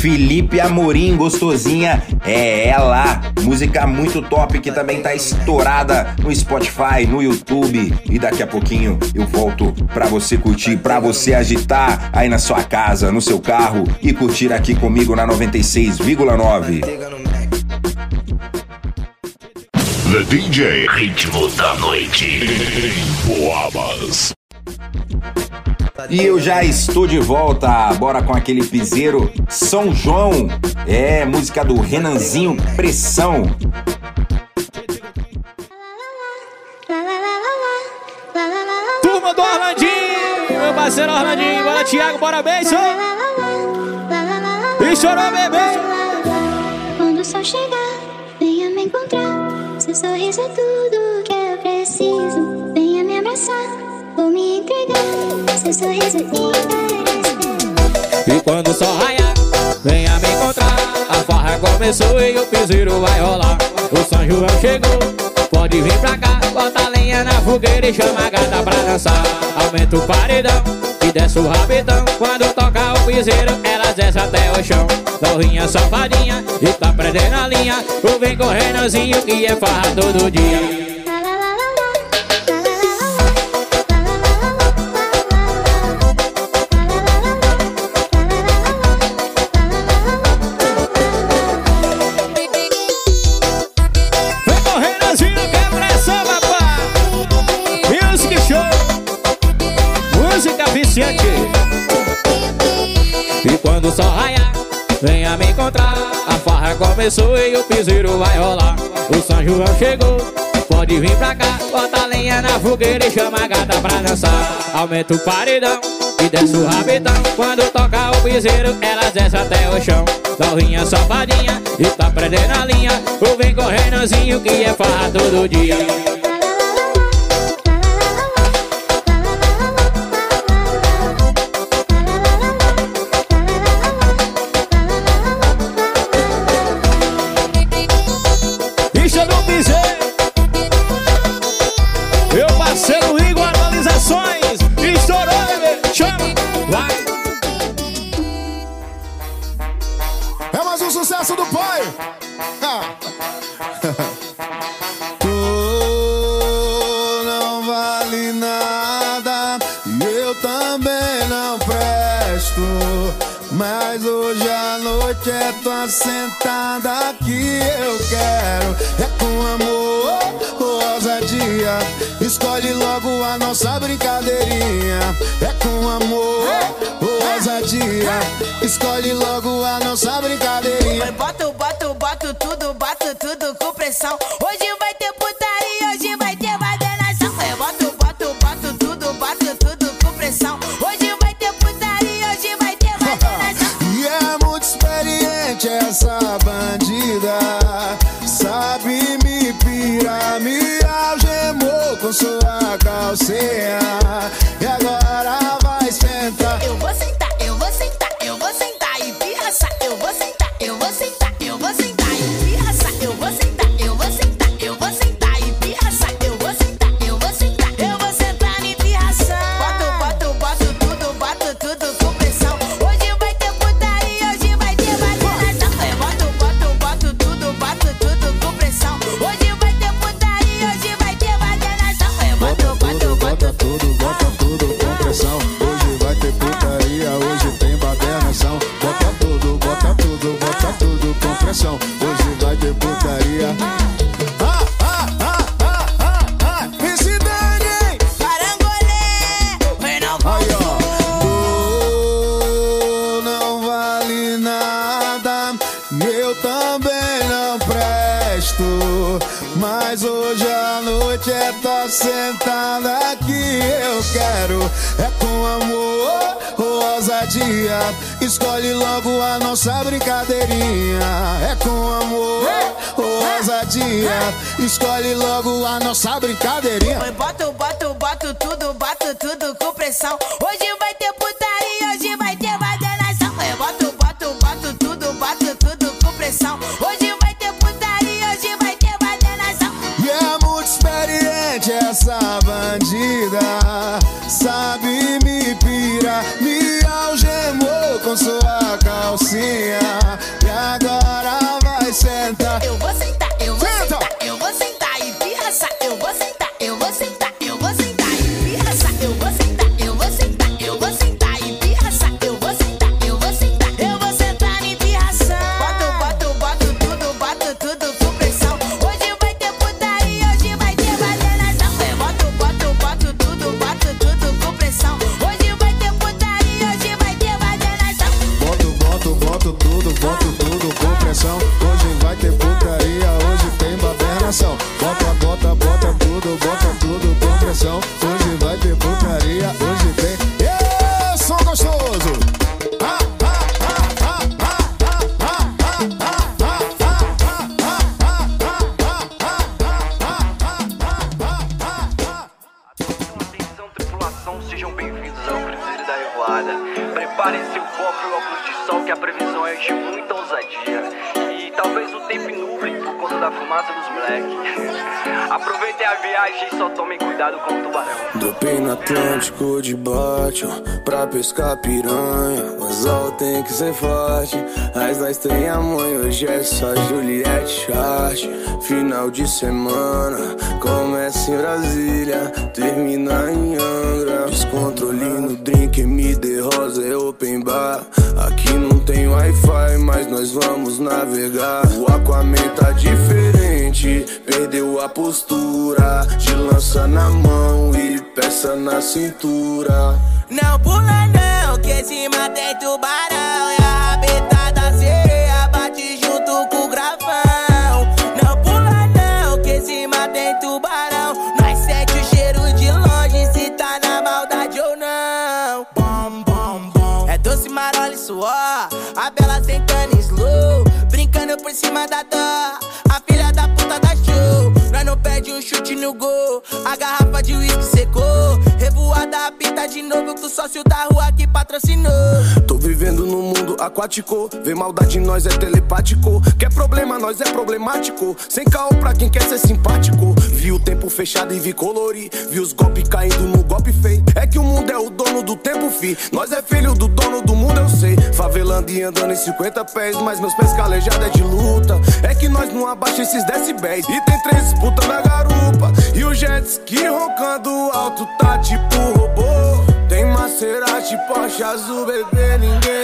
Felipe Amorim, gostosinha, é ela. Música muito top que também tá estourada no Spotify, no YouTube. E daqui a pouquinho eu volto pra você curtir, pra você agitar aí na sua casa, no seu carro e curtir aqui comigo na 96,9. The DJ Ritmo da Noite em Boabas e eu já estou de volta. Bora com aquele piseiro São João. É, música do Renanzinho Pressão. Turma do Orlandinho, meu parceiro Orlandinho. Bora, Thiago, bora, beijo. E chorou, bebê. Quando o sol chegar, venha me encontrar. Seu sorriso é tudo que eu preciso. Venha me abraçar me entregar. Seu sorriso e E quando só raia, venha me encontrar. A farra começou e o piseiro vai rolar. O São João chegou, pode vir pra cá. Bota lenha na fogueira e chama a gata pra dançar. Aumenta o paredão e desce o rabetão. Quando toca o piseiro, elas descem até o chão. Novinha safadinha e tá prendendo a linha. O vem correndozinho que é farra todo dia. começou e o piseiro vai rolar. O São João chegou, pode vir pra cá. Bota lenha na fogueira e chama a gata pra dançar. Aumenta o paredão e desce o rabetão. Quando toca o piseiro, elas desce até o chão. Novinha safadinha e tá prendendo a linha. Ou vem correndozinho que é farra todo dia. Piranha. Anzol tem que ser forte. Mas nós tem a mãe, hoje é só Juliette Chart. Final de semana, começa em Brasília, termina em Angra. Descontrole no drink, MD Rosa é open bar. Aqui não tem Wi-Fi, mas nós vamos navegar. O Aquaman tá diferente, perdeu a postura. De lança na mão e peça na cintura. Mundo aquático. Vê maldade em nós é telepático. Quer problema, nós é problemático. Sem caô pra quem quer ser simpático. Vi o tempo fechado e vi colorir. Vi os golpes caindo no golpe feio. É que o mundo é o dono do tempo, fi. Nós é filho do dono do mundo, eu sei. Favelando e andando em 50 pés. Mas meus pés calejados é de luta. É que nós não abaixa esses decibéis. E tem três disputas na garupa. E o jet ski roncando alto tá tipo robô. Tem Maserati, Porsche azul, bebê, ninguém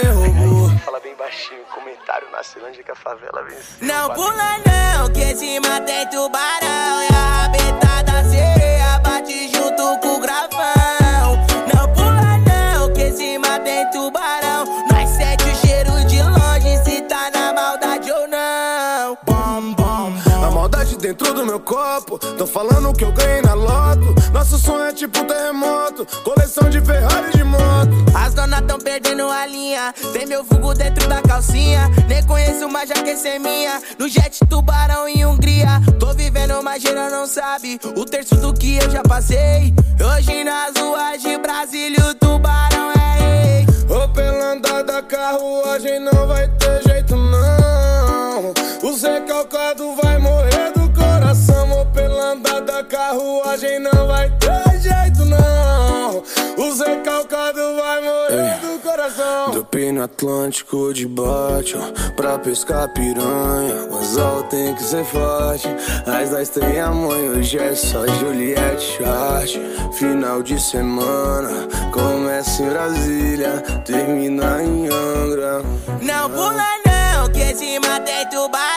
que a favela venceu. Não pula não, que cima tem tubarão E a rabeta da sereia bate junto com o gravão Não pula não, que cima tem tubarão Nós sente o cheiro de longe se tá na maldade ou não Bom, bom, bom A maldade dentro do meu copo. Tô falando que eu ganhei na loto. Nosso sonho é tipo terremoto. Coleção de Ferrari de moto. As donas tão perdendo a linha. Tem meu vulgo dentro da calcinha. Nem conheço, mas já quer ser minha. No jet tubarão em Hungria. Tô vivendo, mas geral não sabe. O terço do que eu já passei. Hoje nas ruas de Brasília, o tubarão é rei. Ô, pela andada, carruagem não vai ter jeito, não. O Zé Calcado vai morrer do coração. Ô, pela andada, carruagem não vai ter jeito, não. O Zé Calcado vai morrer do coração. Dropei no Atlântico de bote, ó, pra pescar piranha. O anzol tem que ser forte. As nós tem a mãe, hoje é só Juliette Chart. Final de semana, começa em Brasília, termina em Angra. Não pula não, que cima tem tubarão E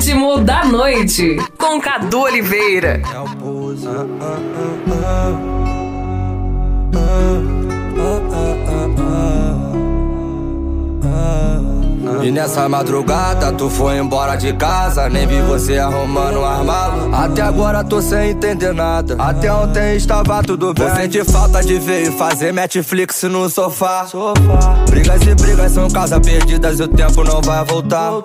Ritmo da noite, com Cadu Oliveira. E nessa madrugada tu foi embora de casa Nem vi você arrumando um armário Até agora tô sem entender nada. Até ontem estava tudo bem. Vou sentir falta de ver e fazer Netflix no sofá. Brigas e brigas são causas perdidas E o tempo não vai voltar.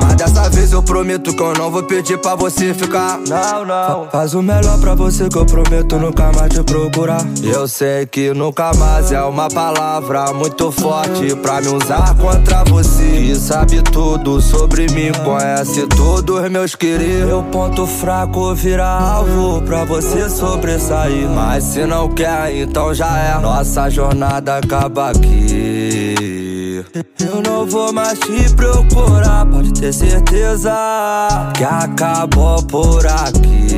Mas dessa vez eu prometo que eu não vou pedir pra você ficar. Não, não. Faz o melhor pra você que eu prometo nunca mais te procurar. Eu sei que nunca mais é uma palavra muito forte Pra me usar contra você Que sabe tudo sobre mim, conhece todos meus queridos. Meu ponto fraco vira alvo pra você sobressair. Mas se não quer, então já é. Nossa jornada acaba aqui Eu não vou mais te procurar, pode ter certeza Que acabou por aqui.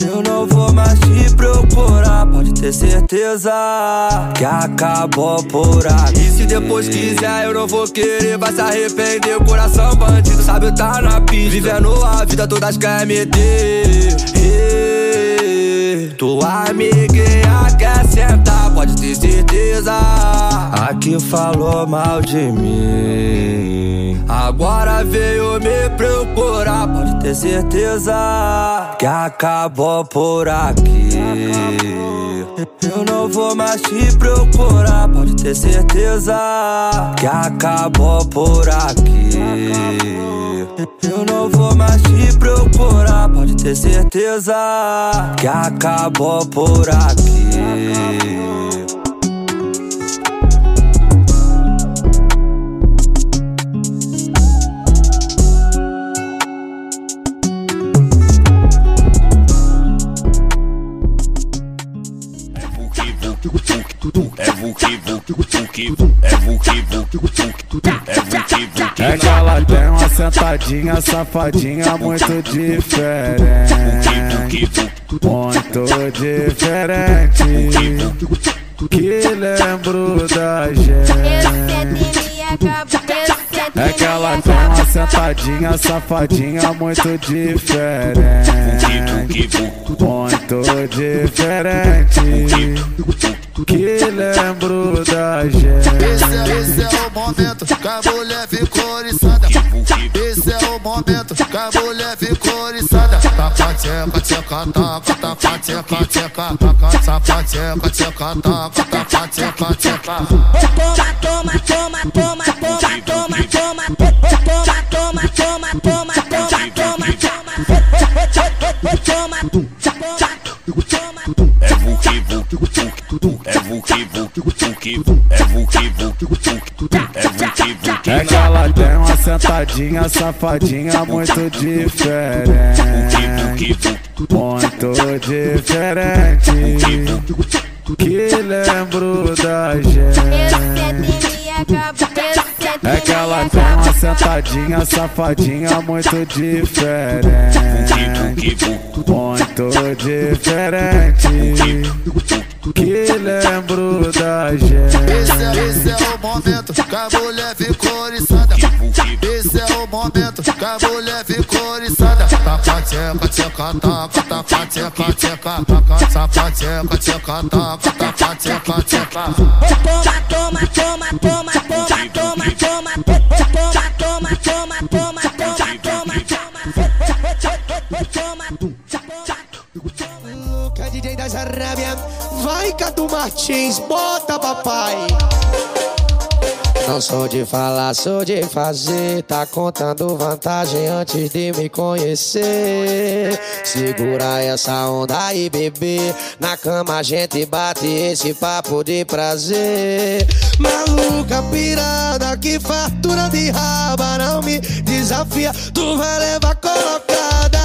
Eu não vou mais te procurar, pode ter certeza Que acabou por aqui. E se depois quiser eu não vou querer, vai se arrepender. Coração bandido, sabe tá na pista. Vivendo a vida todas quer meter Ê, Tua amiguinha quer sentar, pode ter certeza. Aqui falou mal de mim Agora veio me procurar, pode ter certeza que acabou por aqui. Eu não vou mais te procurar, pode ter certeza que acabou por aqui. Eu não vou mais te procurar, pode ter certeza que acabou por aqui. É que ela tem uma sentadinha safadinha muito diferente Muito diferente Que lembro da gente é que ela tem uma sentadinha safadinha muito diferente Muito diferente Que lembro da gente Esse é, esse é o momento que a mulher ficou oriçada Esse é o momento que a mulher ficou oriçada Taca, tcheca, tcheca, taca, taca, tcheca, tcheca Taca, taca, tcheca, tcheca, taca, taca, tcheca, tcheca Toma, toma, toma, toma, toma, toma, toma, toma, toma, toma, toma, toma, toma, toma, toma, É Vuki Vuki Vuki É Vuki Vuki Vuki É Vuki Vuki Vuki É Vuki Vuki É que ela tem uma sentadinha safadinha muito diferente Muito diferente Que lembro da gente. É que ela tem uma sentadinha safadinha muito diferente. Muito diferente. Que lembro da gente. Esse é, esse é o momento que a mulher ficou oriçada. Esse é o momento que a mulher ficou tcheca, tcheca, taca, taca, tcheca, tcheca Taca, taca, tcheca, tcheca, taca, taca, tcheca, tcheca Toma, toma, toma, toma, toma, toma, toma, toma, toma, toma, toma, toma, toma, toma, Luca, DJ das Arábia. Vai, Cadu Martins, bota papai. Não sou de falar, sou de fazer. Tá contando vantagem antes de me conhecer. Segura essa onda aí, bebê. Na cama a gente bate esse papo de prazer. Maluca pirada, que fartura de raba. Não me desafia, tu vai levar colocada.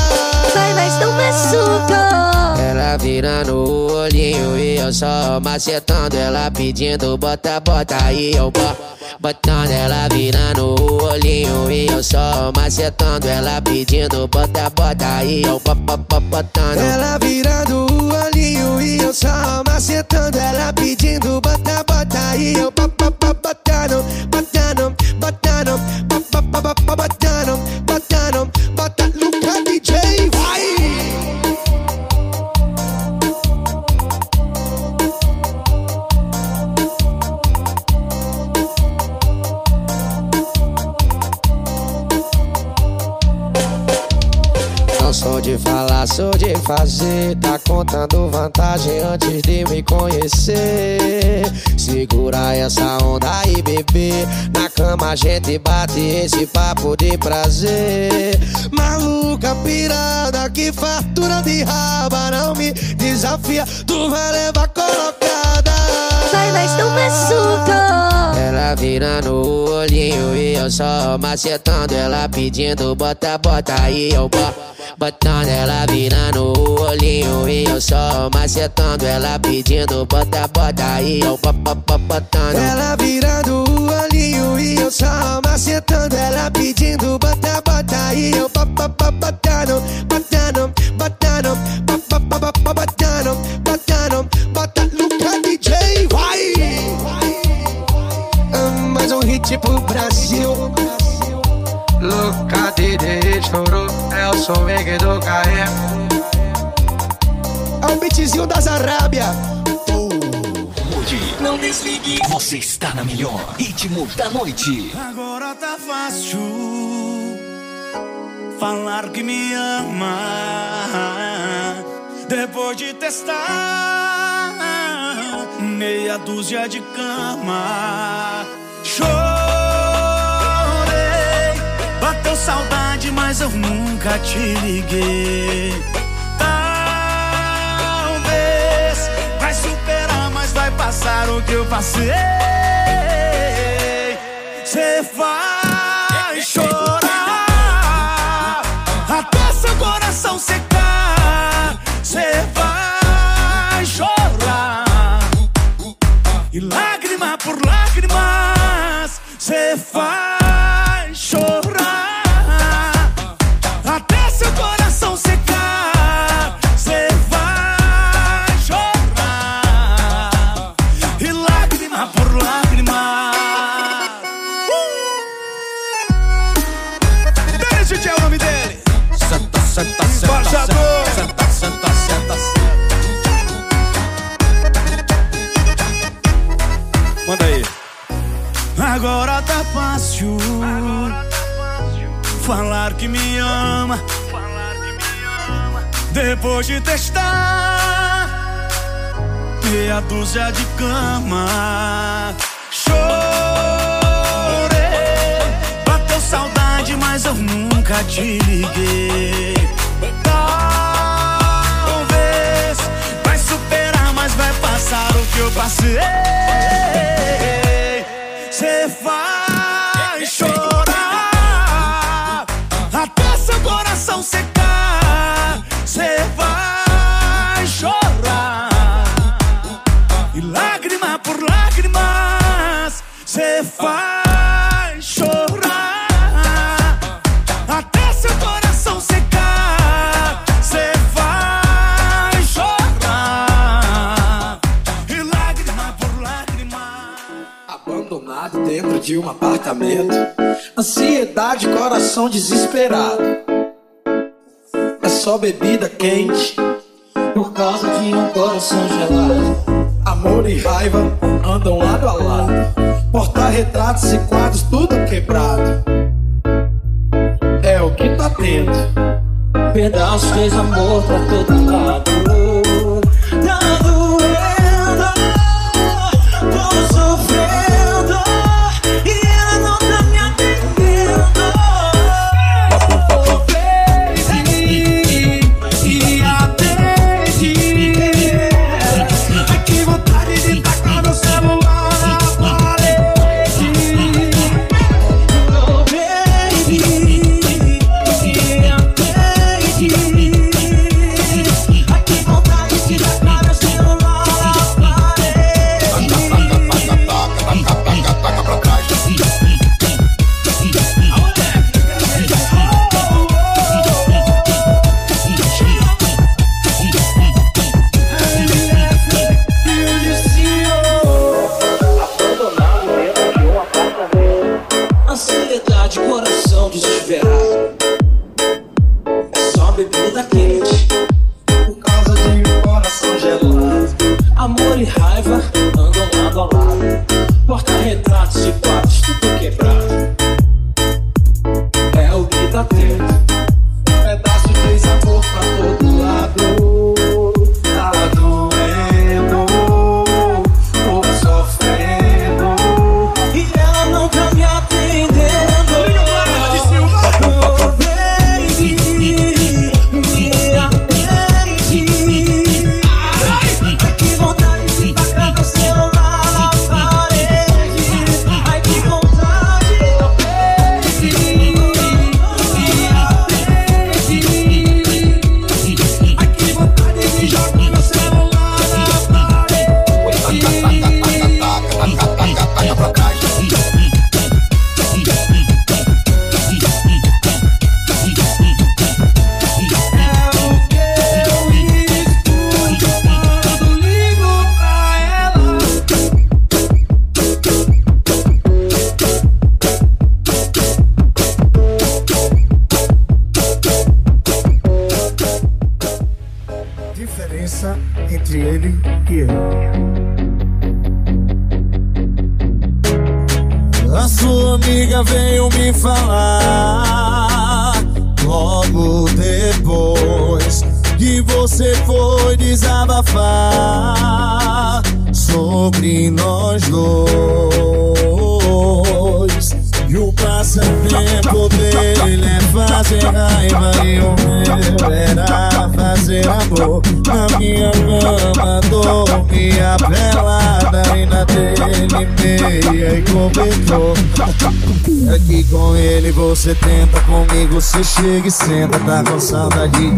Vai, mas não machuca. Ela virando o olhinho e eu só macetando. Ela pedindo bota, bota aí, eu boto. Botando ela virando o olhinho e eu só macetando. Ela pedindo bota, bota aí eu botando. Ela virando o olhinho e eu só macetando. Ela pedindo bota, bota aí eu botando, botando, botando, botando, abrazo. Sou de falar, sou de fazer. Tá contando vantagem antes de me conhecer. Segura essa onda aí, bebê. Na cama a gente bate esse papo de prazer. Maluca pirada, que fartura de raba. Não me desafia, tu vai levar colocada. Vai, mas não machuca. Ela virando o olhinho e eu só macetando ela pedindo bota, bota aí eu boto. Ela virando o olhinho e eu só macetando ela pedindo bota, bota aí eu botando. Ela virando o olhinho e eu só macetando ela pedindo bota, bota aí eu botando, botando, botando, botando, botando, bota Luca DJ, vai! Mais um hit pro Brasil. Luca DJ chorou, o som do Caé. É o beatzinho das Arábia. não desligue. Você está na melhor ritmo da noite. Agora tá fácil falar que me ama depois de testar meia dúzia de cama. Chorei, bateu saudade, mas eu nunca te liguei. Talvez vai superar, mas vai passar o que eu passei. Cê vai chorar até seu coração Falar que me ama. Depois de testar meia dúzia de cama. Chorei, bateu saudade, mas eu nunca te liguei. Talvez vai superar, mas vai passar o que eu passei. Cê vai seu coração secar. Cê vai chorar e lágrima por lágrimas. Cê vai de um apartamento. Ansiedade, coração desesperado. É só bebida quente. Por causa de um coração gelado. Amor e raiva andam lado a lado. Porta-retratos e quadros, tudo quebrado. É o que tá tendo. Pedaços de amor pra todo lado. Tá doendo, tô moçada de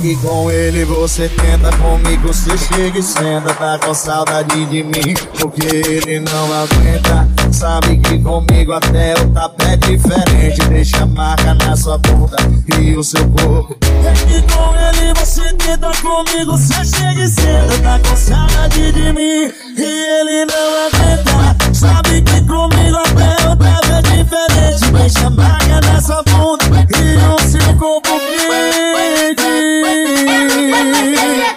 que com ele você tenta Comigo. Você chega e senta Tá com saudade de mim Porque ele não aguenta. Sabe que comigo até o tapete é diferente. Deixa marca na sua bunda e o seu corpo. É que com ele você tenta Comigo. Você chega e senta Tá com saudade de mim E ele não aguenta. Sabe que comigo até o tapete é diferente. Deixa marca na sua bunda E o seu corpo. Let's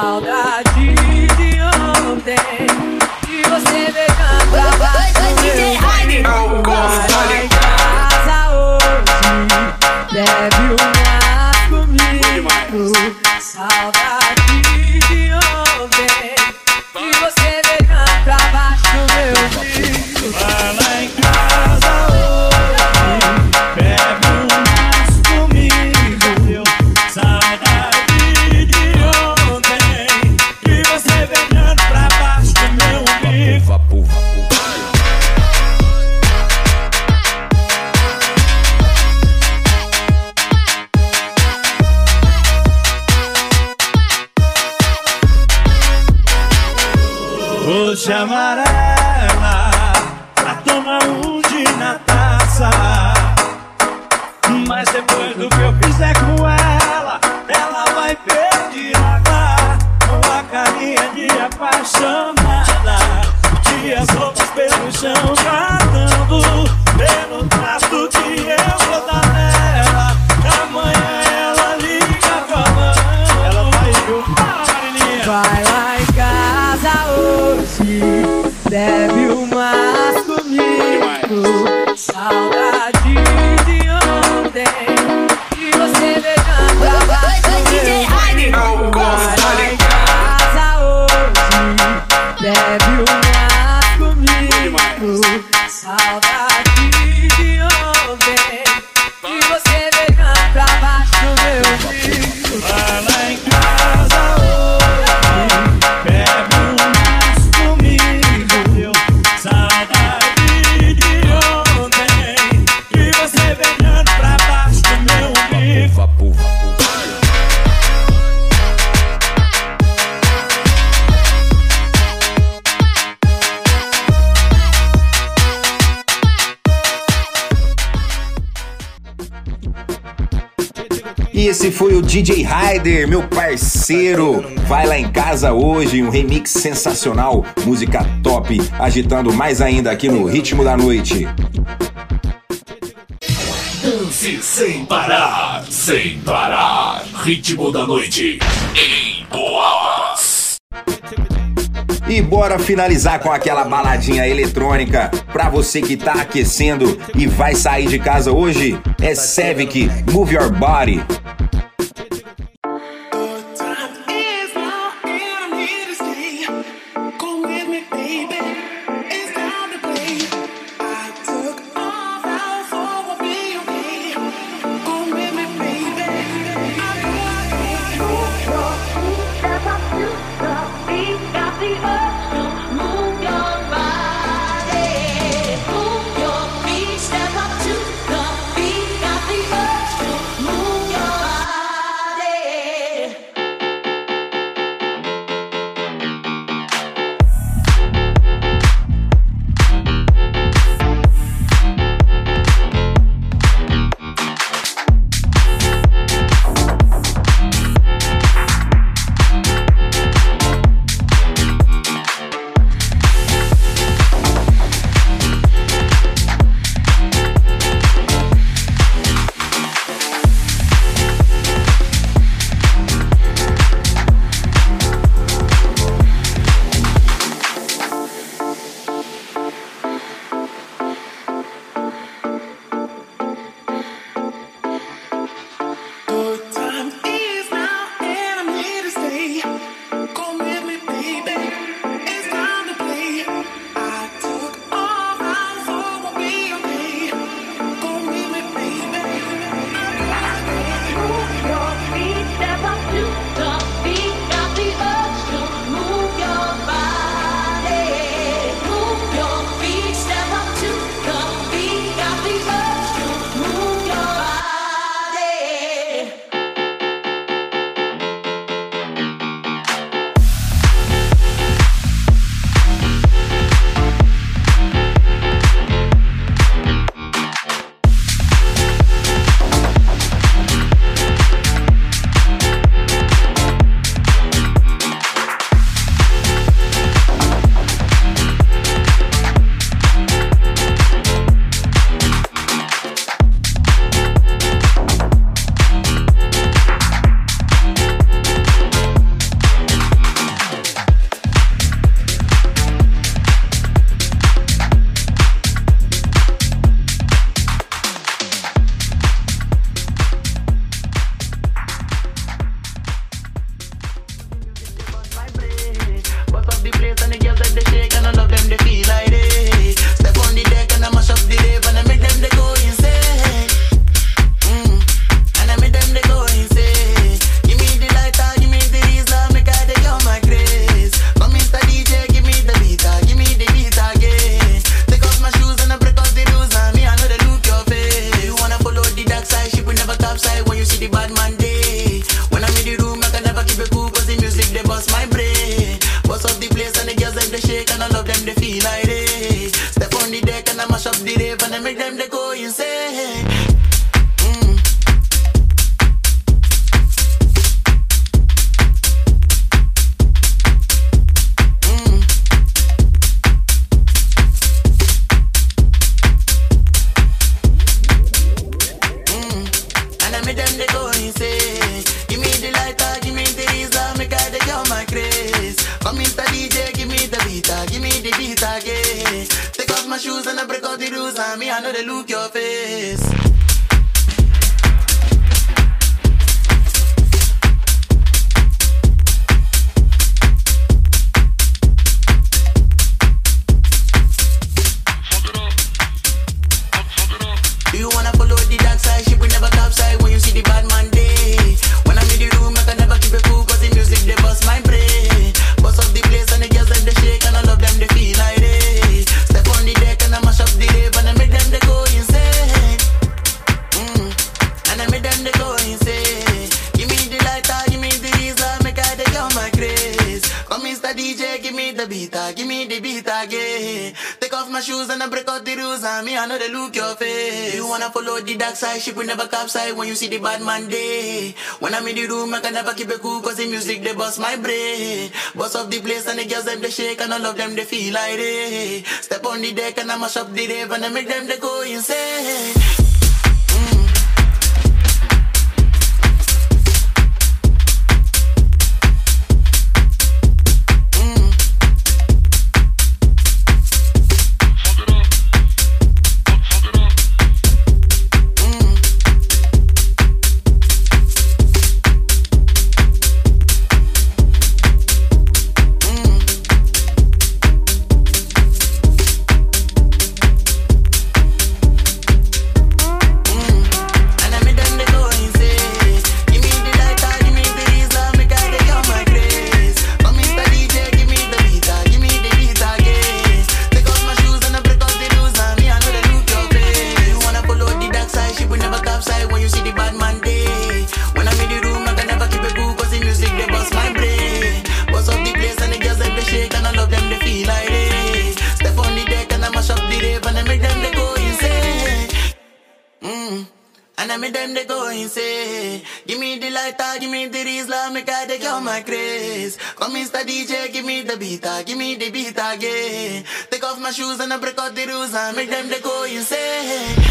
saudade de ontem. De você beijando a baixa do meu Casa hoje deve esse foi o DJ Ryder, meu parceiro. Vai lá em casa hoje, um remix sensacional, música top, agitando mais ainda aqui no Ritmo da Noite. Dance sem parar, sem parar. Ritmo da noite em Boas. E bora finalizar com aquela baladinha eletrônica pra você que tá aquecendo e vai sair de casa hoje. É Sevic, Move Your Body. When you see the bad man day. When I'm in the room, I can never keep it cool cause the music they bust my brain. Bust up the place and the girls them they shake and all of them they feel like they. Step on the deck and I mash up the rave and I make them they go insane. And I make them they go insane. Give me the lighter, give me the Rizla, make I take out my craze. Come Mr. DJ, give me the beat, ah, give me the beat again. Take off my shoes and I break out the rules and make them they go insane.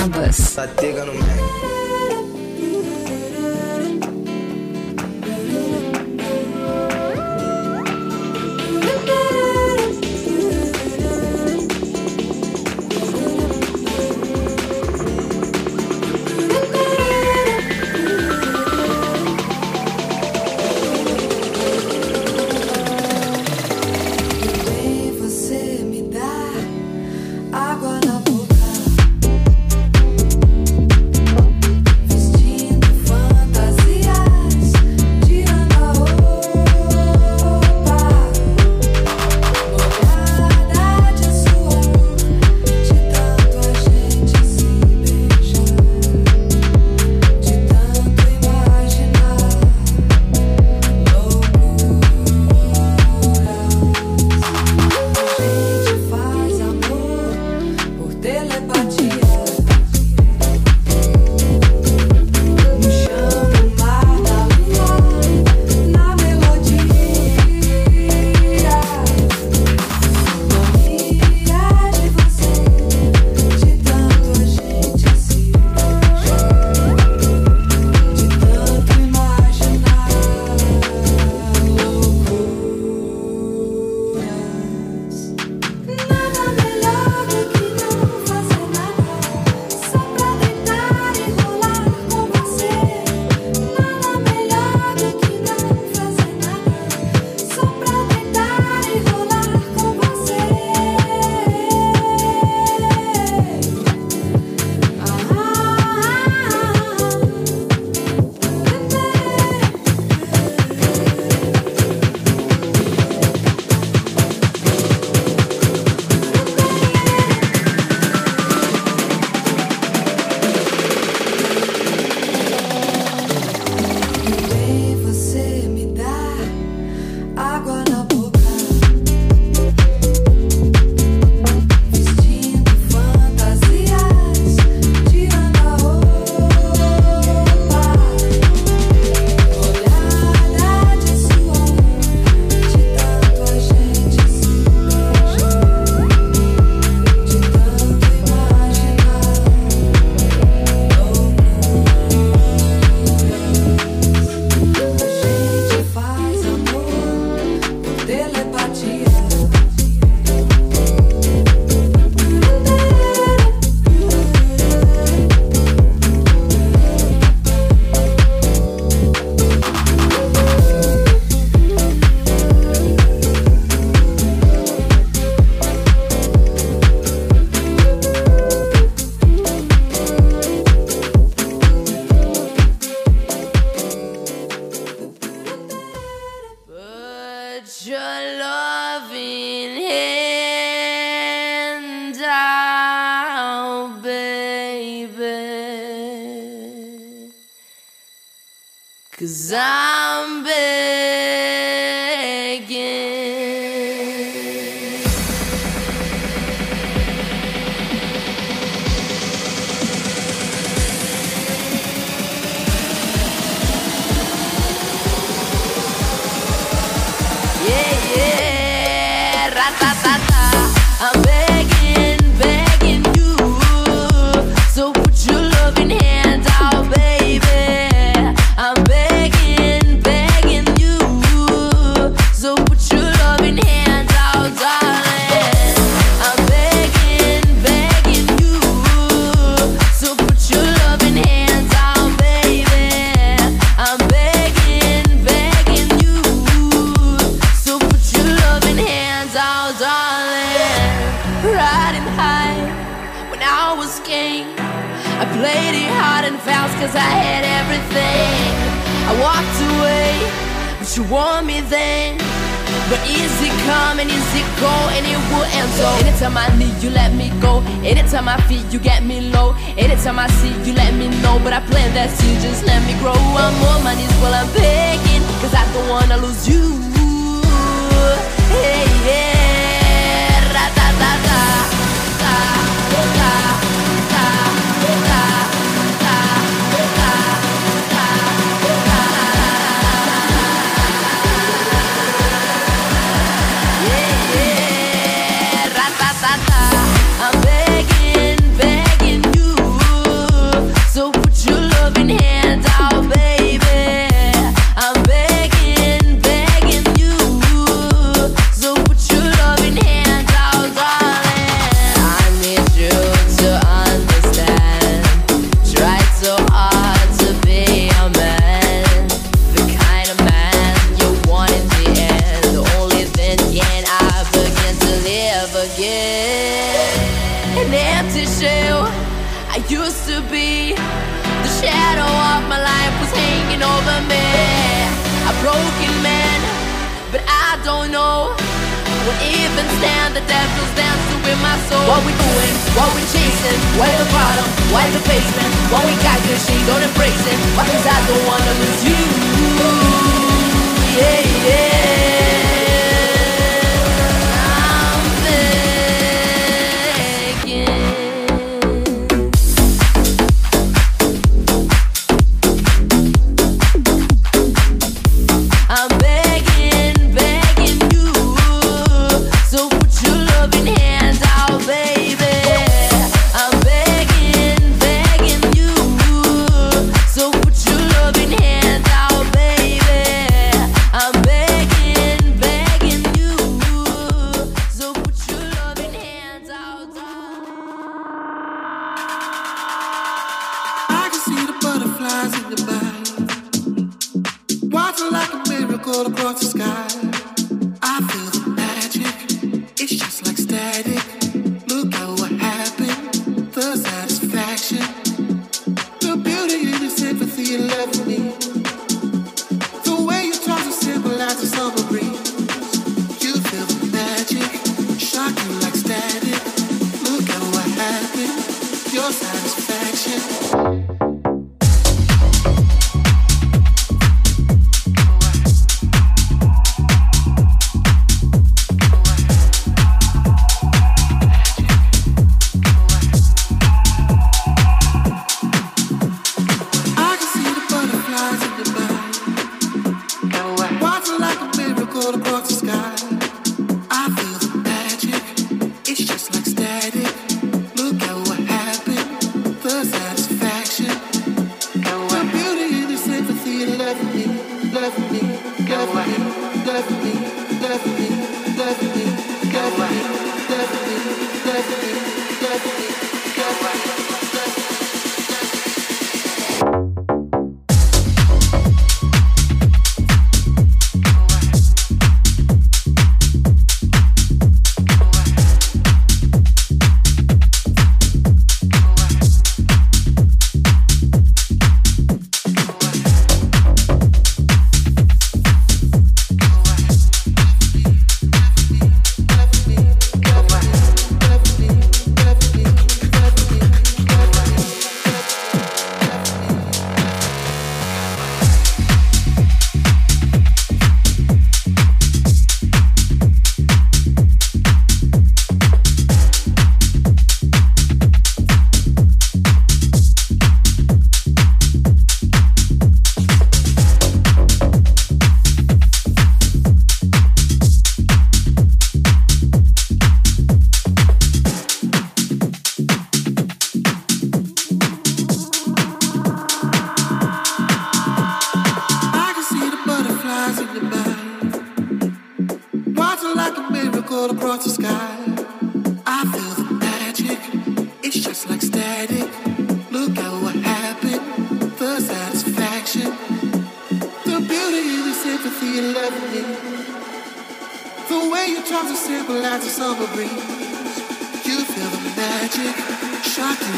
Em Boabas.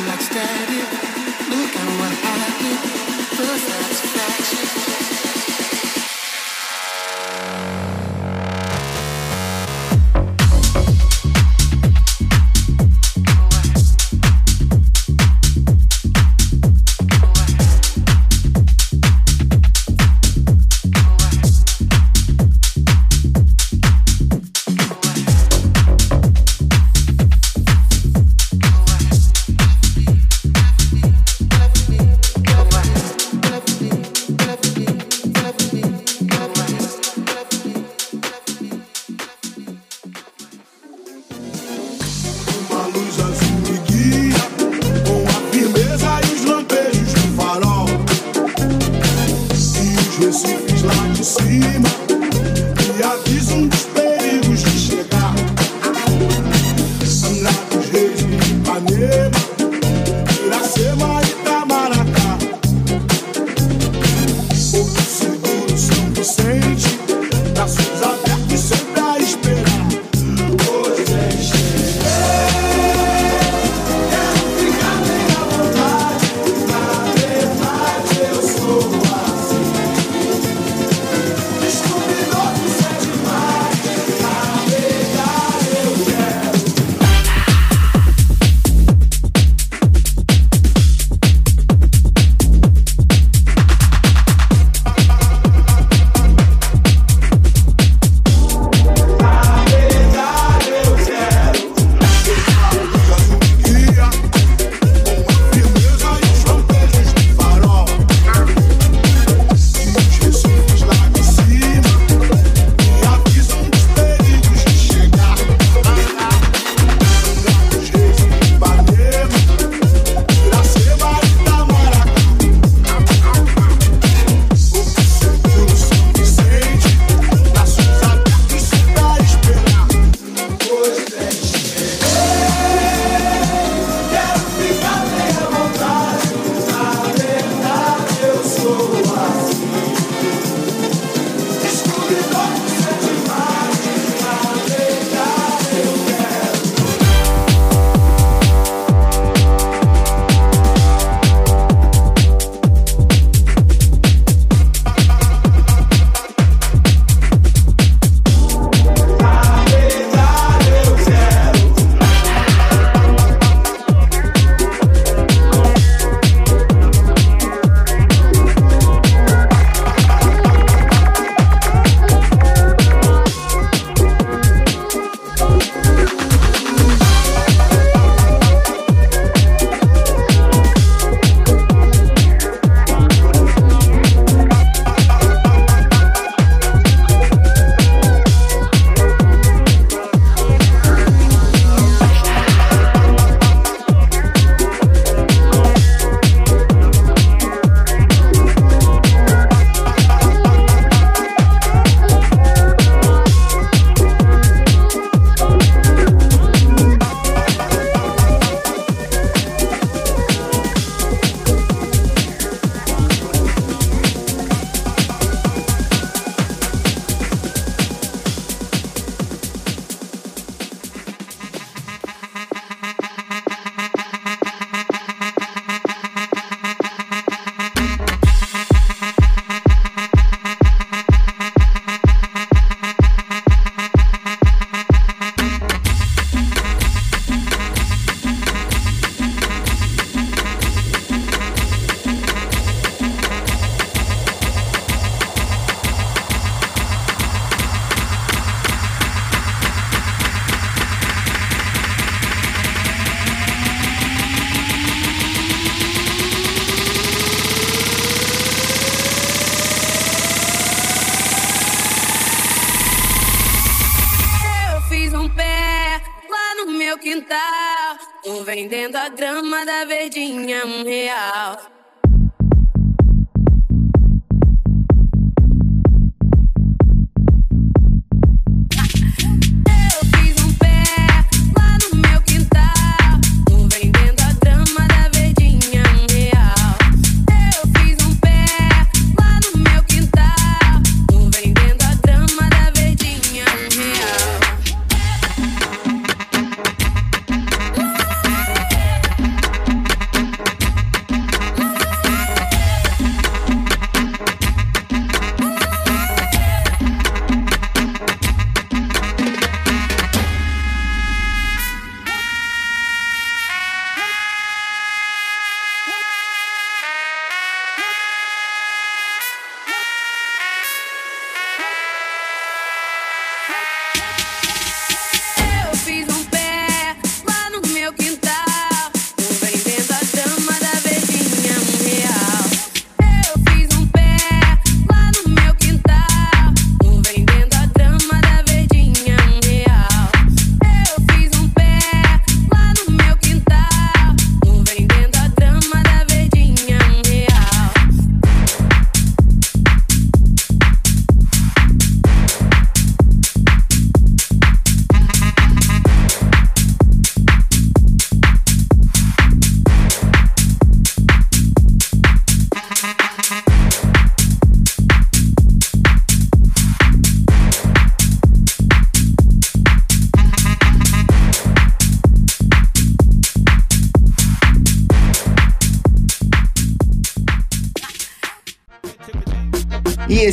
Like static. Look at what happened.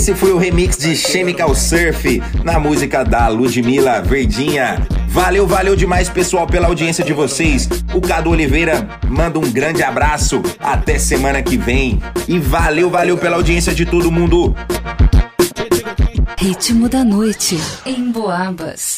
Esse foi o remix de Chemical Surf na música da Ludmilla Verdinha. Valeu, valeu demais, pessoal, pela audiência de vocês. O Cadu Oliveira manda um grande abraço. Até semana que vem. E valeu, valeu pela audiência de todo mundo. Ritmo da noite em Boabas.